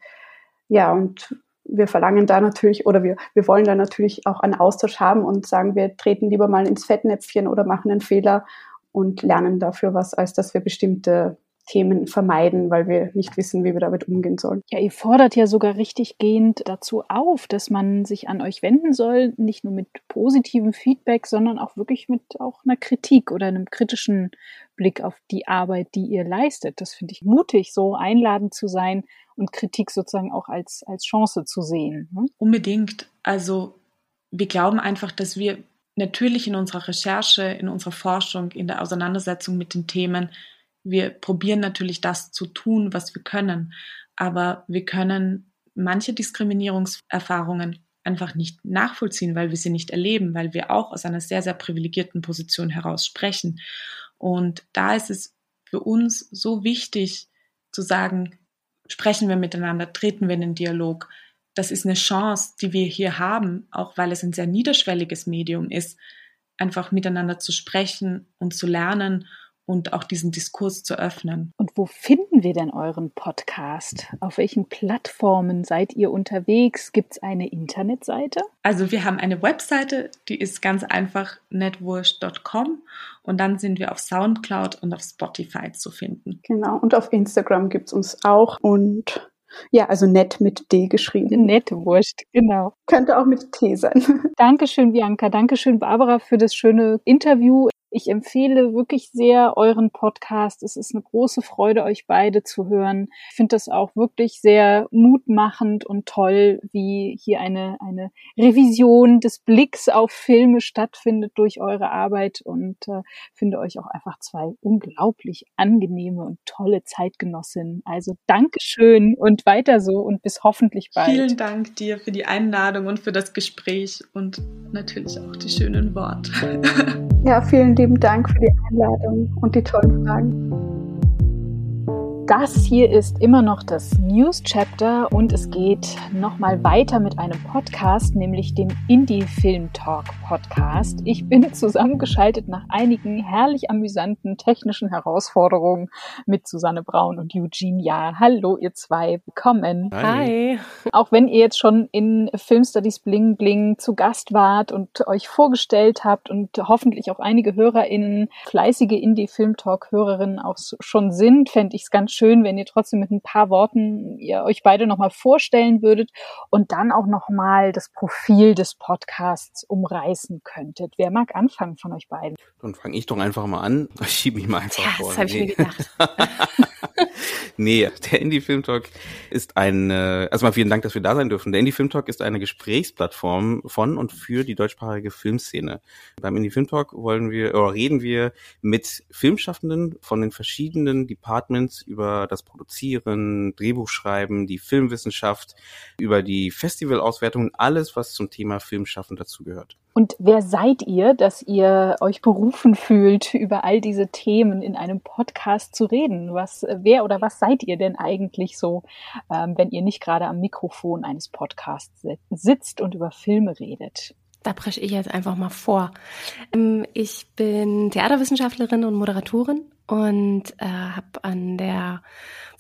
ja, und wir verlangen da natürlich oder wir, wir wollen da natürlich auch einen Austausch haben und sagen, wir treten lieber mal ins Fettnäpfchen oder machen einen Fehler und lernen dafür was, als dass wir bestimmte Themen vermeiden, weil wir nicht wissen, wie wir damit umgehen sollen. Ja, ihr fordert ja sogar richtig gehend dazu auf, dass man sich an euch wenden soll, nicht nur mit positivem Feedback, sondern auch wirklich mit auch einer Kritik oder einem kritischen Blick auf die Arbeit, die ihr leistet. Das finde ich mutig, so einladend zu sein und Kritik sozusagen auch als, als Chance zu sehen. Ne? Unbedingt. Also wir glauben einfach, dass wir natürlich in unserer Recherche, in unserer Forschung, in der Auseinandersetzung mit den Themen wir probieren natürlich das zu tun, was wir können, aber wir können manche Diskriminierungserfahrungen einfach nicht nachvollziehen, weil wir sie nicht erleben, weil wir auch aus einer sehr, sehr privilegierten Position heraus sprechen. Und da ist es für uns so wichtig zu sagen, sprechen wir miteinander, treten wir in den Dialog. Das ist eine Chance, die wir hier haben, auch weil es ein sehr niederschwelliges Medium ist, einfach miteinander zu sprechen und zu lernen und auch diesen Diskurs zu öffnen. Und wo finden wir denn euren Podcast? Auf welchen Plattformen seid ihr unterwegs? Gibt es eine Internetseite? Also wir haben eine Webseite, die ist ganz einfach netwurst.com und dann sind wir auf Soundcloud und auf Spotify zu finden. Genau, und auf Instagram gibt es uns auch und ja, also nett mit D geschrieben. Nett wurscht, genau. Könnte auch mit T sein. Dankeschön, Bianca. Dankeschön, Barbara, für das schöne Interview. Ich empfehle wirklich sehr euren Podcast. Es ist eine große Freude, euch beide zu hören. Ich finde das auch wirklich sehr mutmachend und toll, wie hier eine, eine Revision des Blicks auf Filme stattfindet durch eure Arbeit und äh, finde euch auch einfach zwei unglaublich angenehme und tolle Zeitgenossinnen. Also Dankeschön und weiter so und bis hoffentlich bald. Vielen Dank dir für die Einladung und für das Gespräch und natürlich auch die schönen Worte. Ja, vielen lieben Dank für die Einladung und die tollen Fragen. Das hier ist immer noch das News Chapter und es geht nochmal weiter mit einem Podcast, nämlich dem Indie Film Talk Podcast. Ich bin zusammengeschaltet nach einigen herrlich amüsanten technischen Herausforderungen mit Susanne Braun und Eugene Ja. Hallo, ihr zwei, willkommen. Hi. Auch wenn ihr jetzt schon in Film Studies Bling Bling zu Gast wart und euch vorgestellt habt und hoffentlich auch einige HörerInnen, fleißige Indie Film Talk Hörerinnen auch schon sind, fände ich es ganz schön schön, wenn ihr trotzdem mit ein paar Worten ihr euch beide nochmal vorstellen würdet und dann auch nochmal das Profil des Podcasts umreißen könntet. Wer mag anfangen von euch beiden? Dann fange ich doch einfach mal an. Ich schiebe mich mal einfach ja, vor. Das habe ich mir gedacht. nee, der Indie Film Talk ist ein, äh, also mal vielen Dank, dass wir da sein dürfen. Der Indie Film Talk ist eine Gesprächsplattform von und für die deutschsprachige Filmszene. Beim Indie Film Talk wollen wir, oder reden wir mit Filmschaffenden von den verschiedenen Departments über über das Produzieren, Drehbuchschreiben, die Filmwissenschaft, über die Festivalauswertung, alles, was zum Thema Filmschaffen dazugehört. Und wer seid ihr, dass ihr euch berufen fühlt, über all diese Themen in einem Podcast zu reden? Was, wer oder was seid ihr denn eigentlich so, ähm, wenn ihr nicht gerade am Mikrofon eines Podcasts sitzt und über Filme redet? Da presche ich jetzt einfach mal vor. Ähm, ich bin Theaterwissenschaftlerin und Moderatorin und äh, habe an der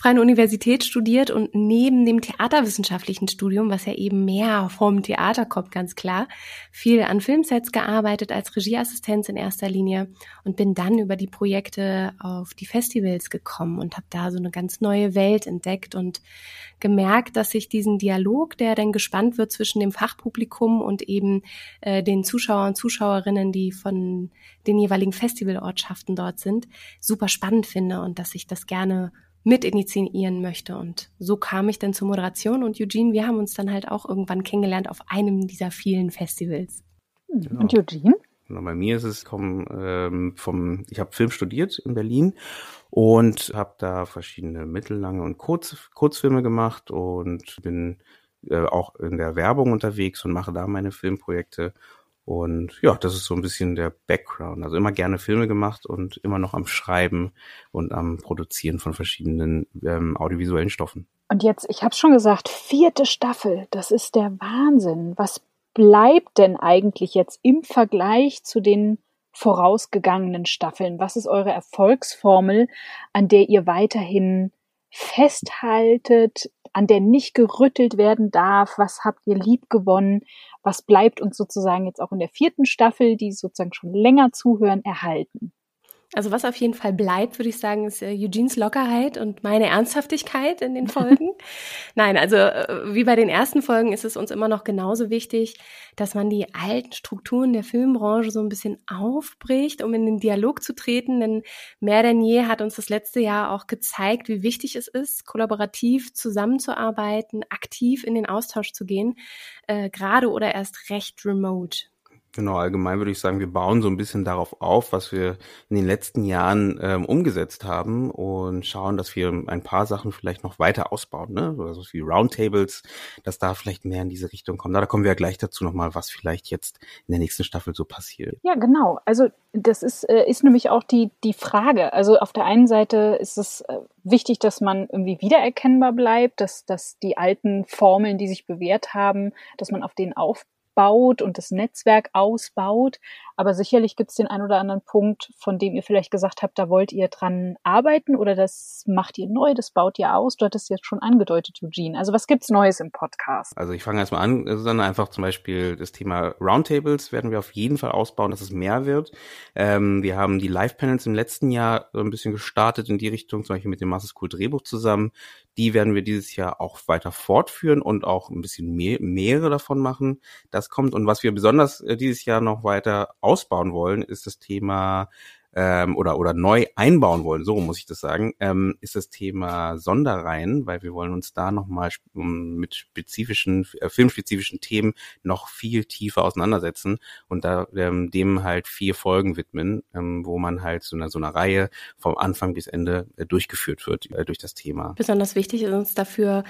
Freien Universität studiert und neben dem theaterwissenschaftlichen Studium, was ja eben mehr vom Theater kommt, ganz klar, viel an Filmsets gearbeitet als Regieassistenz in erster Linie und bin dann über die Projekte auf die Festivals gekommen und habe da so eine ganz neue Welt entdeckt und gemerkt, dass ich diesen Dialog, der dann gespannt wird zwischen dem Fachpublikum und eben äh, den Zuschauern und Zuschauerinnen, die von den jeweiligen Festivalortschaften dort sind, super spannend finde und dass ich das gerne mit initiieren möchte. Und so kam ich dann zur Moderation und Eugene, wir haben uns dann halt auch irgendwann kennengelernt auf einem dieser vielen Festivals. Genau. Und Eugene? Genau, bei mir ist es komm, ähm, vom, ich habe Film studiert in Berlin und habe da verschiedene mittellange und Kurz, Kurzfilme gemacht und bin äh, auch in der Werbung unterwegs und mache da meine Filmprojekte. Und ja, das ist so ein bisschen der Background. Also immer gerne Filme gemacht und immer noch am Schreiben und am Produzieren von verschiedenen ähm, audiovisuellen Stoffen. Und jetzt, ich habe schon gesagt, vierte Staffel, das ist der Wahnsinn. Was bleibt denn eigentlich jetzt im Vergleich zu den vorausgegangenen Staffeln? Was ist eure Erfolgsformel, an der ihr weiterhin festhaltet, an der nicht gerüttelt werden darf? Was habt ihr lieb gewonnen? Was bleibt uns sozusagen jetzt auch in der vierten Staffel, die sozusagen schon länger zuhören, erhalten? Also was auf jeden Fall bleibt, würde ich sagen, ist äh, Eugenes Lockerheit und meine Ernsthaftigkeit in den Folgen. Nein, also äh, wie bei den ersten Folgen ist es uns immer noch genauso wichtig, dass man die alten Strukturen der Filmbranche so ein bisschen aufbricht, um in den Dialog zu treten. Denn mehr denn je hat uns das letzte Jahr auch gezeigt, wie wichtig es ist, kollaborativ zusammenzuarbeiten, aktiv in den Austausch zu gehen, äh, gerade oder erst recht remote. Genau, allgemein würde ich sagen, wir bauen so ein bisschen darauf auf, was wir in den letzten Jahren ähm, umgesetzt haben und schauen, dass wir ein paar Sachen vielleicht noch weiter ausbauen, ne? Also wie Roundtables, dass da vielleicht mehr in diese Richtung kommt. Da kommen wir ja gleich dazu nochmal, was vielleicht jetzt in der nächsten Staffel so passiert. Ja, genau. Also das ist, äh, ist nämlich auch die, die Frage. Also auf der einen Seite ist es äh, wichtig, dass man irgendwie wiedererkennbar bleibt, dass, dass die alten Formeln, die sich bewährt haben, dass man auf denen aufbaut baut und das Netzwerk ausbaut. Aber sicherlich gibt es den einen oder anderen Punkt, von dem ihr vielleicht gesagt habt, da wollt ihr dran arbeiten oder das macht ihr neu, das baut ihr aus. Du hattest jetzt schon angedeutet, Eugene. Also was gibt's Neues im Podcast? Also ich fange erstmal an, sondern einfach zum Beispiel das Thema Roundtables werden wir auf jeden Fall ausbauen, dass es mehr wird. Ähm, wir haben die Live-Panels im letzten Jahr so ein bisschen gestartet in die Richtung, zum Beispiel mit dem Master School Drehbuch zusammen. Die werden wir dieses Jahr auch weiter fortführen und auch ein bisschen mehr, mehrere davon machen. Das kommt. Und was wir besonders äh, dieses Jahr noch weiter ausbauen wollen, ist das Thema ähm, oder, oder neu einbauen wollen, so muss ich das sagen, ähm, ist das Thema Sonderreihen, weil wir wollen uns da nochmal mit spezifischen, äh, filmspezifischen Themen noch viel tiefer auseinandersetzen und da ähm, dem halt vier Folgen widmen, ähm, wo man halt so eine, so eine Reihe vom Anfang bis Ende äh, durchgeführt wird äh, durch das Thema. Besonders wichtig ist uns dafür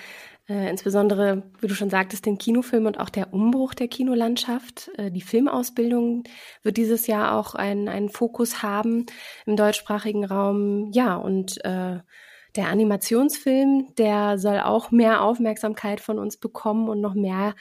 äh, insbesondere, wie du schon sagtest, den Kinofilm und auch der Umbruch der Kinolandschaft. Äh, die Filmausbildung wird dieses Jahr auch einen, einen Fokus haben im deutschsprachigen Raum. Ja, und äh, der Animationsfilm, der soll auch mehr Aufmerksamkeit von uns bekommen und noch mehr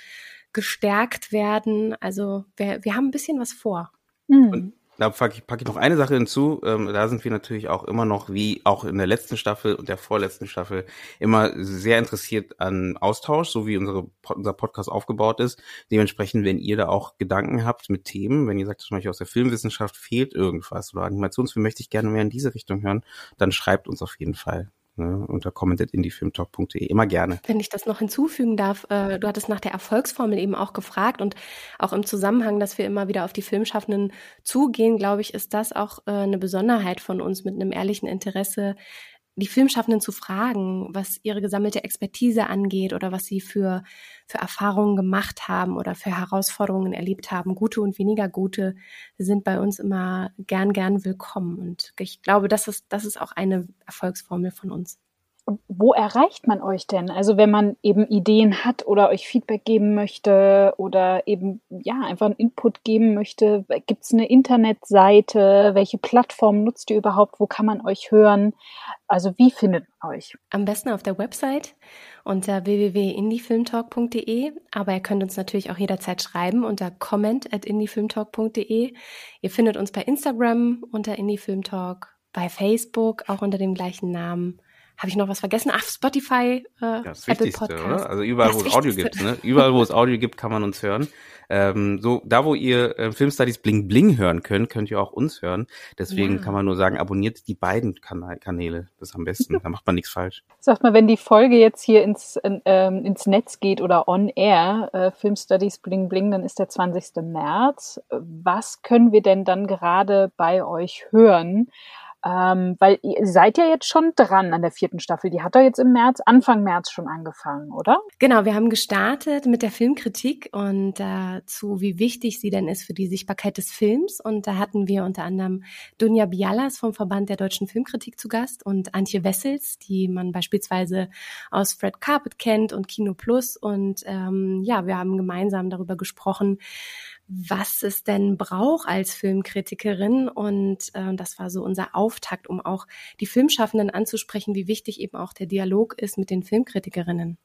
gestärkt werden. Also wir, wir haben ein bisschen was vor. Mhm da packe ich, pack ich noch eine Sache hinzu. Ähm, da sind wir natürlich auch immer noch, wie auch in der letzten Staffel und der vorletzten Staffel, immer sehr interessiert an Austausch, so wie unsere, unser Podcast aufgebaut ist. Dementsprechend, wenn ihr da auch Gedanken habt mit Themen, wenn ihr sagt, zum Beispiel aus der Filmwissenschaft fehlt irgendwas oder Animationsfilm möchte ich gerne mehr in diese Richtung hören, dann schreibt uns auf jeden Fall ne, unter commented.indiefilmtalk.de. Immer gerne. Wenn ich das noch hinzufügen darf, äh, du hattest nach der Erfolgsformel eben auch gefragt und auch im Zusammenhang, dass wir immer wieder auf die Filmschaffenden zugehen, glaube ich, ist das auch äh, eine Besonderheit von uns mit einem ehrlichen Interesse, die Filmschaffenden zu fragen, was ihre gesammelte Expertise angeht oder was sie für, für Erfahrungen gemacht haben oder für Herausforderungen erlebt haben. Gute und weniger gute sind bei uns immer gern, gern willkommen. Und ich glaube, das ist, das ist auch eine Erfolgsformel von uns wo erreicht man euch denn? Also wenn man eben Ideen hat oder euch Feedback geben möchte oder eben ja einfach einen Input geben möchte, gibt es eine Internetseite? Welche Plattform nutzt ihr überhaupt? Wo kann man euch hören? Also wie findet man euch? Am besten auf der Website unter www.indiefilmtalk.de, aber ihr könnt uns natürlich auch jederzeit schreiben unter comment at indiefilmtalk.de. Ihr findet uns bei Instagram unter indiefilmtalk, bei Facebook auch unter dem gleichen Namen habe ich noch was vergessen? Ach, Spotify, äh, das Apple Wichtigste, Podcast. Oder? Also überall, das wo es Audio gibt, ne? Überall, wo es Audio gibt, kann man uns hören. Ähm, so, da wo ihr äh, Filmstudies Bling Bling hören könnt, könnt ihr auch uns hören. Deswegen ja. kann man nur sagen, abonniert die beiden Kanal Kanäle. Das ist am besten. da macht man nichts falsch. Sag mal, wenn die Folge jetzt hier ins, in, ähm, ins Netz geht oder on air, äh, Filmstudies Bling Bling, dann ist der 20. März. Was können wir denn dann gerade bei euch hören? Ähm, weil ihr seid ja jetzt schon dran an der vierten Staffel. Die hat doch jetzt im März, Anfang März schon angefangen, oder? Genau, wir haben gestartet mit der Filmkritik und dazu, äh, wie wichtig sie denn ist für die Sichtbarkeit des Films. Und da hatten wir unter anderem Dunja Bialas vom Verband der deutschen Filmkritik zu Gast und Antje Wessels, die man beispielsweise aus Fred Carpet kennt und Kino Plus. Und ähm, ja, wir haben gemeinsam darüber gesprochen, was es denn braucht als Filmkritikerin. Und äh, das war so unser Auftakt, um auch die Filmschaffenden anzusprechen, wie wichtig eben auch der Dialog ist mit den Filmkritikerinnen.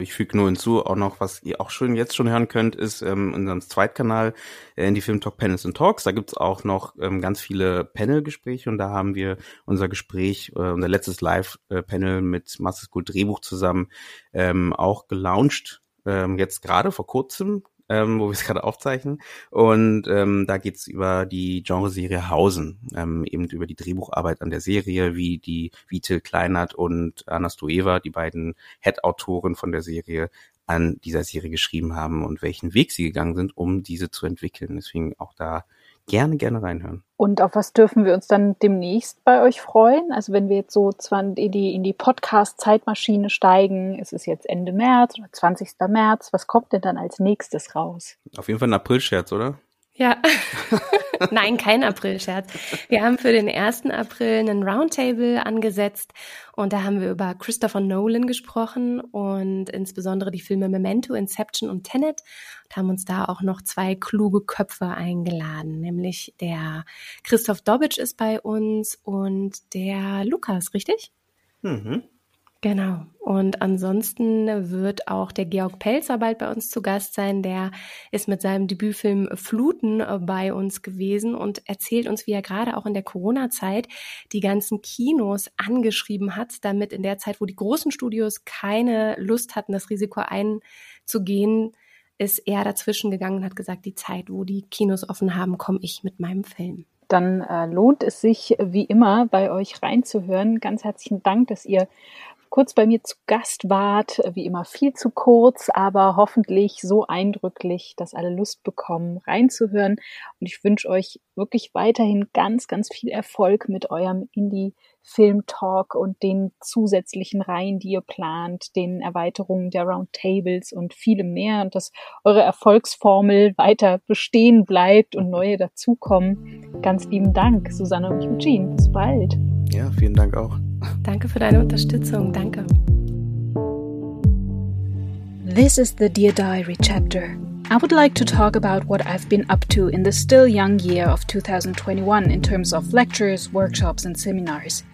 Ich füge nur hinzu, auch noch, was ihr auch schon jetzt schon hören könnt, ist ähm, unserem Zweitkanal äh, in die Film Talk Panels and Talks. Da gibt's auch noch ähm, ganz viele Panel-Gespräche und da haben wir unser Gespräch, äh, unser letztes Live-Panel mit Master School Drehbuch zusammen ähm, auch gelauncht. Ähm, jetzt gerade vor kurzem ähm, wo wir es gerade aufzeichnen. Und ähm, da geht's über die Genreserie Hausen, ähm, eben über die Drehbucharbeit an der Serie, wie die Till Kleinert und Anna Stoeva, die beiden Head-Autoren von der Serie, an dieser Serie geschrieben haben und welchen Weg sie gegangen sind, um diese zu entwickeln. Deswegen auch da gerne, gerne reinhören. Und auf was dürfen wir uns dann demnächst bei euch freuen? Also wenn wir jetzt so in die, in die Podcast-Zeitmaschine steigen, ist es jetzt Ende März oder 20. März, was kommt denn dann als nächstes raus? Auf jeden Fall ein April-Scherz, oder? Ja. Nein, kein April-Scherz. Wir haben für den 1. April einen Roundtable angesetzt und da haben wir über Christopher Nolan gesprochen und insbesondere die Filme Memento, Inception und Tenet und haben uns da auch noch zwei kluge Köpfe eingeladen, nämlich der Christoph Dobitsch ist bei uns und der Lukas, richtig? Mhm. Genau. Und ansonsten wird auch der Georg Pelzer bald bei uns zu Gast sein. Der ist mit seinem Debütfilm Fluten äh, bei uns gewesen und erzählt uns, wie er gerade auch in der Corona-Zeit die ganzen Kinos angeschrieben hat, damit in der Zeit, wo die großen Studios keine Lust hatten, das Risiko einzugehen, ist er dazwischen gegangen und hat gesagt, die Zeit, wo die Kinos offen haben, komme ich mit meinem Film dann äh, lohnt es sich wie immer bei euch reinzuhören. Ganz herzlichen Dank, dass ihr kurz bei mir zu Gast wart. Wie immer viel zu kurz, aber hoffentlich so eindrücklich, dass alle Lust bekommen, reinzuhören. Und ich wünsche euch wirklich weiterhin ganz, ganz viel Erfolg mit eurem Indie Film Talk und den zusätzlichen Reihen, die ihr plant, den Erweiterungen der Roundtables und vielem mehr und dass eure Erfolgsformel weiter bestehen bleibt und neue dazukommen. Ganz lieben Dank, Susanne und Eugene. Bis bald. Ja, vielen Dank auch. Danke für deine Unterstützung. Danke. This is the Dear Diary chapter. I would like to talk about what I've been up to in the still young year of 2021 in terms of lectures, workshops, and seminars.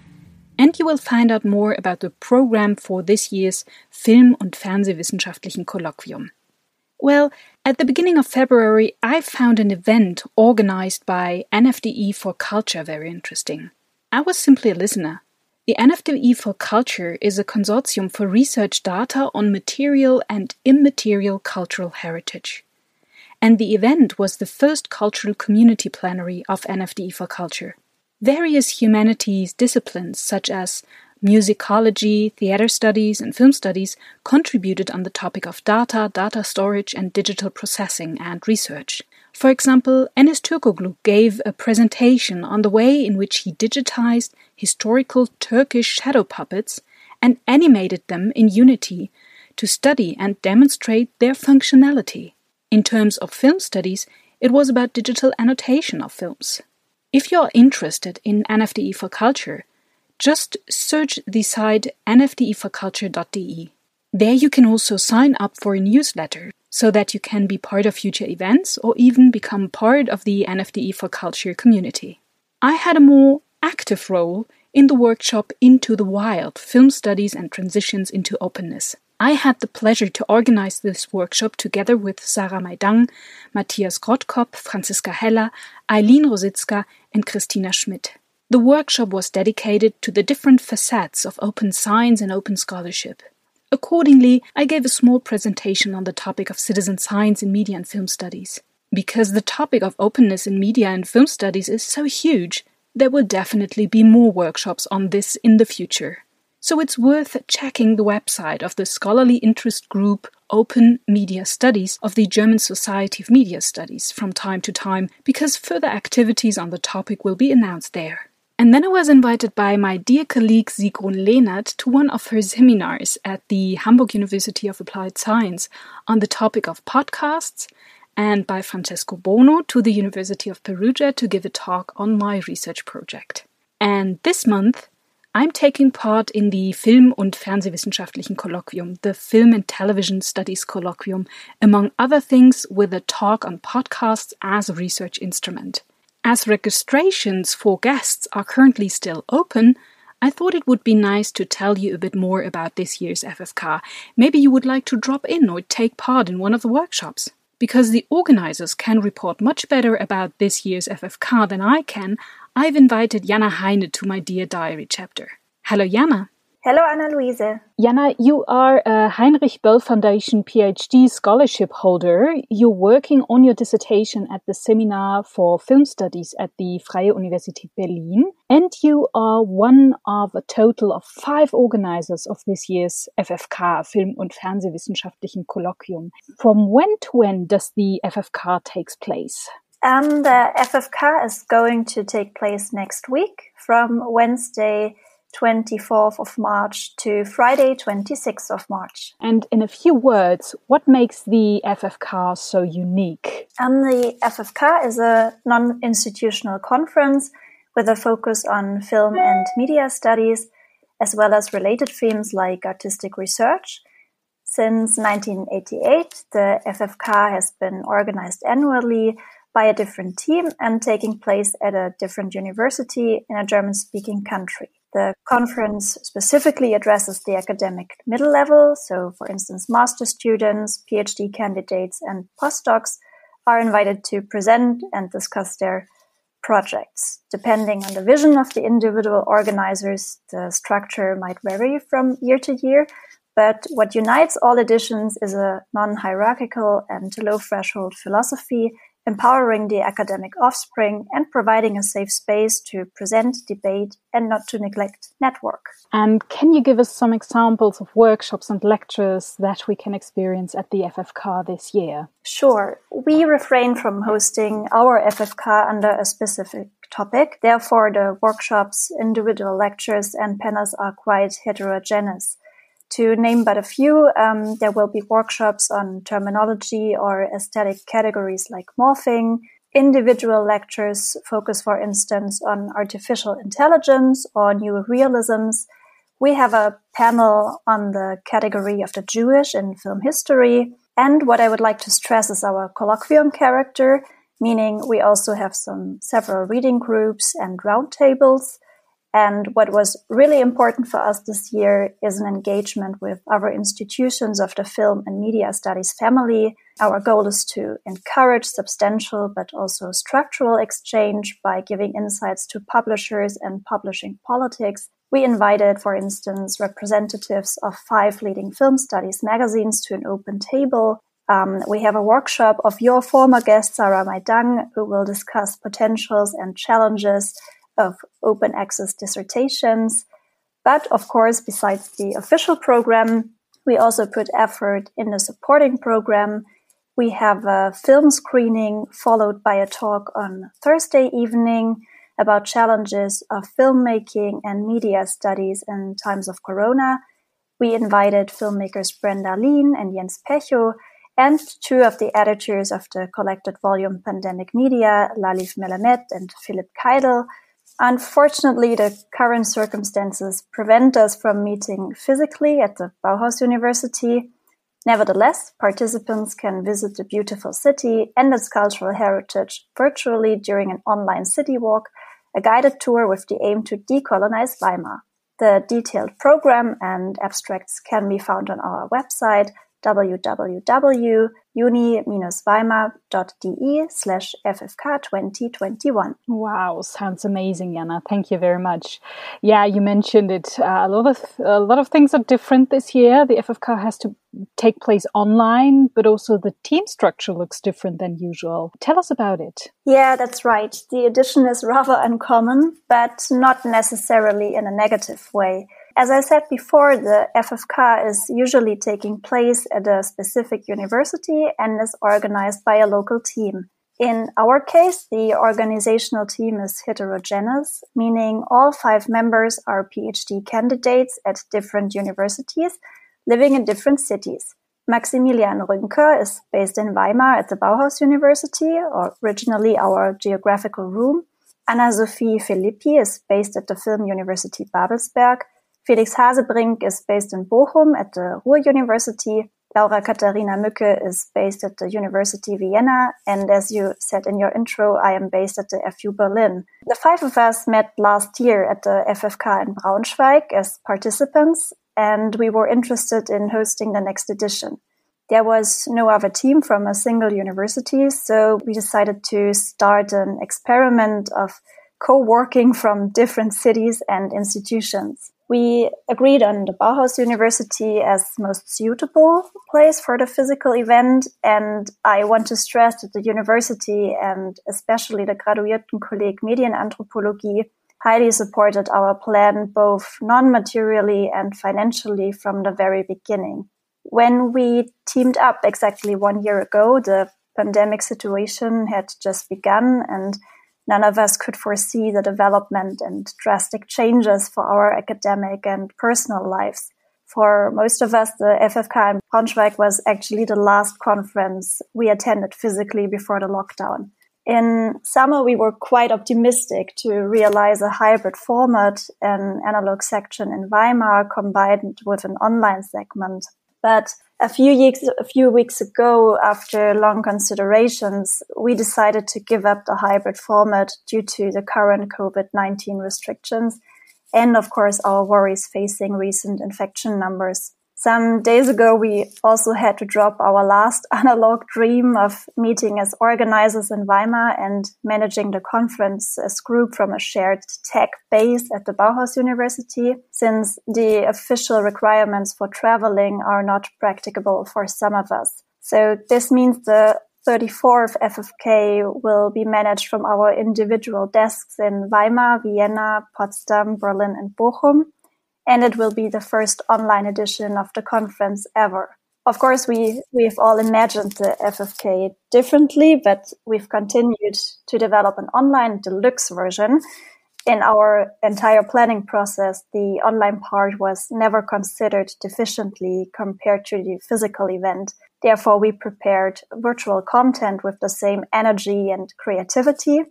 And you will find out more about the program for this year's Film- und Fernsehwissenschaftlichen Kolloquium. Well, at the beginning of February, I found an event organized by NFDE for Culture very interesting. I was simply a listener. The NFDE for Culture is a consortium for research data on material and immaterial cultural heritage. And the event was the first cultural community plenary of NFDE for Culture. Various humanities disciplines such as musicology, theater studies, and film studies contributed on the topic of data, data storage, and digital processing and research. For example, Enes Turkoglu gave a presentation on the way in which he digitized historical Turkish shadow puppets and animated them in Unity to study and demonstrate their functionality. In terms of film studies, it was about digital annotation of films. If you're interested in NFDE for Culture, just search the site nfdeforculture.de. There you can also sign up for a newsletter so that you can be part of future events or even become part of the NFDE for Culture community. I had a more active role in the workshop Into the Wild Film Studies and Transitions into Openness. I had the pleasure to organize this workshop together with Sarah Maidang, Matthias Grottkop, Franziska Heller, Eileen Rositzka, and Christina Schmidt. The workshop was dedicated to the different facets of open science and open scholarship. Accordingly, I gave a small presentation on the topic of citizen science in media and film studies. Because the topic of openness in media and film studies is so huge, there will definitely be more workshops on this in the future. So it's worth checking the website of the scholarly interest group Open Media Studies of the German Society of Media Studies from time to time because further activities on the topic will be announced there. And then I was invited by my dear colleague Sigrun Lehnert to one of her seminars at the Hamburg University of Applied Science on the topic of podcasts, and by Francesco Bono to the University of Perugia to give a talk on my research project. And this month, I'm taking part in the Film- und Fernsehwissenschaftlichen Kolloquium, the Film and Television Studies Colloquium, among other things, with a talk on podcasts as a research instrument. As registrations for guests are currently still open, I thought it would be nice to tell you a bit more about this year's FFK. Maybe you would like to drop in or take part in one of the workshops. Because the organizers can report much better about this year's FFK than I can, I've invited Jana Heine to my Dear Diary chapter. Hello, Jana. Hello, Anna Luise. Jana, you are a Heinrich Böll Foundation PhD scholarship holder. You're working on your dissertation at the Seminar for Film Studies at the Freie Universität Berlin, and you are one of a total of five organizers of this year's FFK, Film- und Fernsehwissenschaftlichen Kolloquium. From when to when does the FFK takes place? Um, the FFK is going to take place next week from Wednesday 24th of March to Friday, 26th of March. And in a few words, what makes the FFK so unique? Um, the FFK is a non institutional conference with a focus on film and media studies, as well as related themes like artistic research. Since 1988, the FFK has been organized annually by a different team and taking place at a different university in a German speaking country. The conference specifically addresses the academic middle level. So, for instance, master students, PhD candidates, and postdocs are invited to present and discuss their projects. Depending on the vision of the individual organizers, the structure might vary from year to year. But what unites all editions is a non hierarchical and low threshold philosophy empowering the academic offspring and providing a safe space to present, debate, and not to neglect network. And can you give us some examples of workshops and lectures that we can experience at the FFK this year? Sure. We refrain from hosting our FFK under a specific topic. Therefore, the workshops, individual lectures, and panels are quite heterogeneous. To name but a few, um, there will be workshops on terminology or aesthetic categories like morphing. Individual lectures focus, for instance, on artificial intelligence or new realisms. We have a panel on the category of the Jewish in film history. And what I would like to stress is our colloquium character, meaning we also have some several reading groups and roundtables. And what was really important for us this year is an engagement with other institutions of the film and media studies family. Our goal is to encourage substantial but also structural exchange by giving insights to publishers and publishing politics. We invited, for instance, representatives of five leading film studies magazines to an open table um, we have a workshop of your former guest, Sarah Maidang, who will discuss potentials and challenges of open access dissertations. But of course, besides the official program, we also put effort in the supporting program. We have a film screening followed by a talk on Thursday evening about challenges of filmmaking and media studies in times of Corona. We invited filmmakers Brenda Lean and Jens Pecho and two of the editors of the collected volume Pandemic Media, Lalif Melamed and Philip Keidel, Unfortunately, the current circumstances prevent us from meeting physically at the Bauhaus University. Nevertheless, participants can visit the beautiful city and its cultural heritage virtually during an online city walk, a guided tour with the aim to decolonize Weimar. The detailed program and abstracts can be found on our website www.uni-weimar.de slash FFK 2021. Wow, sounds amazing, Jana. Thank you very much. Yeah, you mentioned it. Uh, a lot of a lot of things are different this year. The FFK has to take place online, but also the team structure looks different than usual. Tell us about it. Yeah, that's right. The edition is rather uncommon, but not necessarily in a negative way. As I said before, the FFK is usually taking place at a specific university and is organized by a local team. In our case, the organizational team is heterogeneous, meaning all five members are PhD candidates at different universities living in different cities. Maximilian Rünker is based in Weimar at the Bauhaus University, or originally our geographical room. Anna Sophie Filippi is based at the Film University Babelsberg. Felix Hasebrink is based in Bochum at the Ruhr University. Laura Katharina Mücke is based at the University Vienna. And as you said in your intro, I am based at the FU Berlin. The five of us met last year at the FFK in Braunschweig as participants, and we were interested in hosting the next edition. There was no other team from a single university, so we decided to start an experiment of co-working from different cities and institutions. We agreed on the Bauhaus University as most suitable place for the physical event. And I want to stress that the university and especially the Graduiertenkolleg Medienanthropologie highly supported our plan, both non-materially and financially from the very beginning. When we teamed up exactly one year ago, the pandemic situation had just begun and none of us could foresee the development and drastic changes for our academic and personal lives. For most of us, the FFK in Braunschweig was actually the last conference we attended physically before the lockdown. In summer, we were quite optimistic to realize a hybrid format, an analog section in Weimar combined with an online segment. But a few weeks, a few weeks ago, after long considerations, we decided to give up the hybrid format due to the current COVID-19 restrictions and of course our worries facing recent infection numbers. Some days ago, we also had to drop our last analog dream of meeting as organizers in Weimar and managing the conference as group from a shared tech base at the Bauhaus University, since the official requirements for traveling are not practicable for some of us. So this means the 34th FFK will be managed from our individual desks in Weimar, Vienna, Potsdam, Berlin, and Bochum and it will be the first online edition of the conference ever. Of course, we, we've all imagined the FFK differently, but we've continued to develop an online deluxe version. In our entire planning process, the online part was never considered deficiently compared to the physical event. Therefore, we prepared virtual content with the same energy and creativity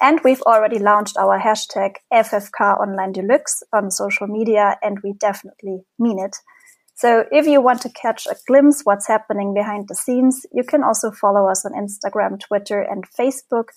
and we've already launched our hashtag FFK Online Deluxe on social media, and we definitely mean it. So if you want to catch a glimpse what's happening behind the scenes, you can also follow us on Instagram, Twitter, and Facebook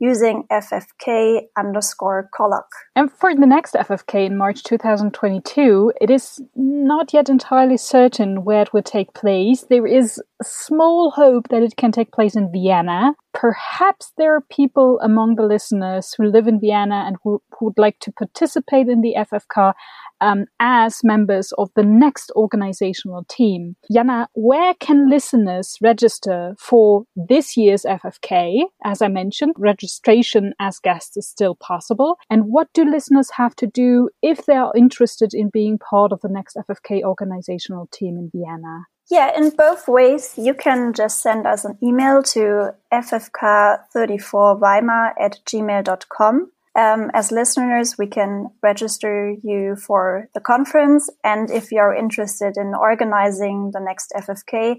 using FFK underscore colloque. And for the next FFK in March 2022, it is not yet entirely certain where it will take place. There is small hope that it can take place in Vienna. Perhaps there are people among the listeners who live in Vienna and who, who would like to participate in the FFK um, as members of the next organizational team. Jana, where can listeners register for this year's FFK? As I mentioned, registration as guests is still possible. And what do listeners have to do if they are interested in being part of the next FFK organizational team in Vienna? Yeah, in both ways, you can just send us an email to ffk34weimar at gmail.com um, as listeners, we can register you for the conference. And if you're interested in organizing the next FFK,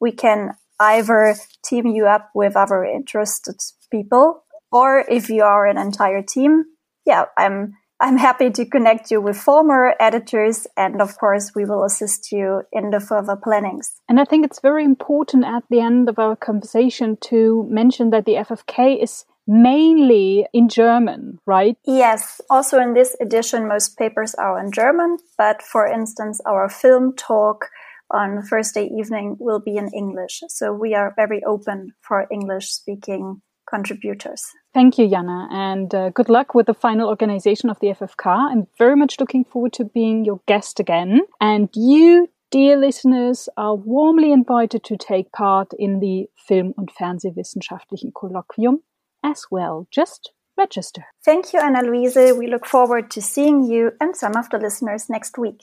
we can either team you up with other interested people, or if you are an entire team, yeah, I'm I'm happy to connect you with former editors, and of course, we will assist you in the further plannings. And I think it's very important at the end of our conversation to mention that the FFK is mainly in German, right? Yes. Also in this edition, most papers are in German, but for instance, our film talk on Thursday evening will be in English. So we are very open for English speaking contributors. Thank you, Jana, and uh, good luck with the final organization of the FFK. I'm very much looking forward to being your guest again. And you, dear listeners, are warmly invited to take part in the Film- und Fernsehwissenschaftlichen Kolloquium as well. Just register. Thank you, Anna Luise. We look forward to seeing you and some of the listeners next week.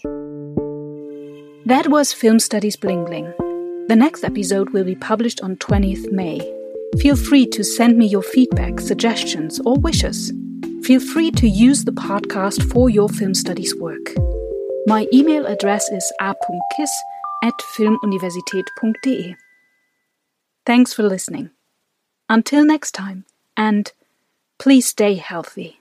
That was Film Studies Bling Bling. The next episode will be published on 20th May. Feel free to send me your feedback, suggestions, or wishes. Feel free to use the podcast for your film studies work. My email address is a.kiss at filmuniversität.de. Thanks for listening. Until next time, and please stay healthy.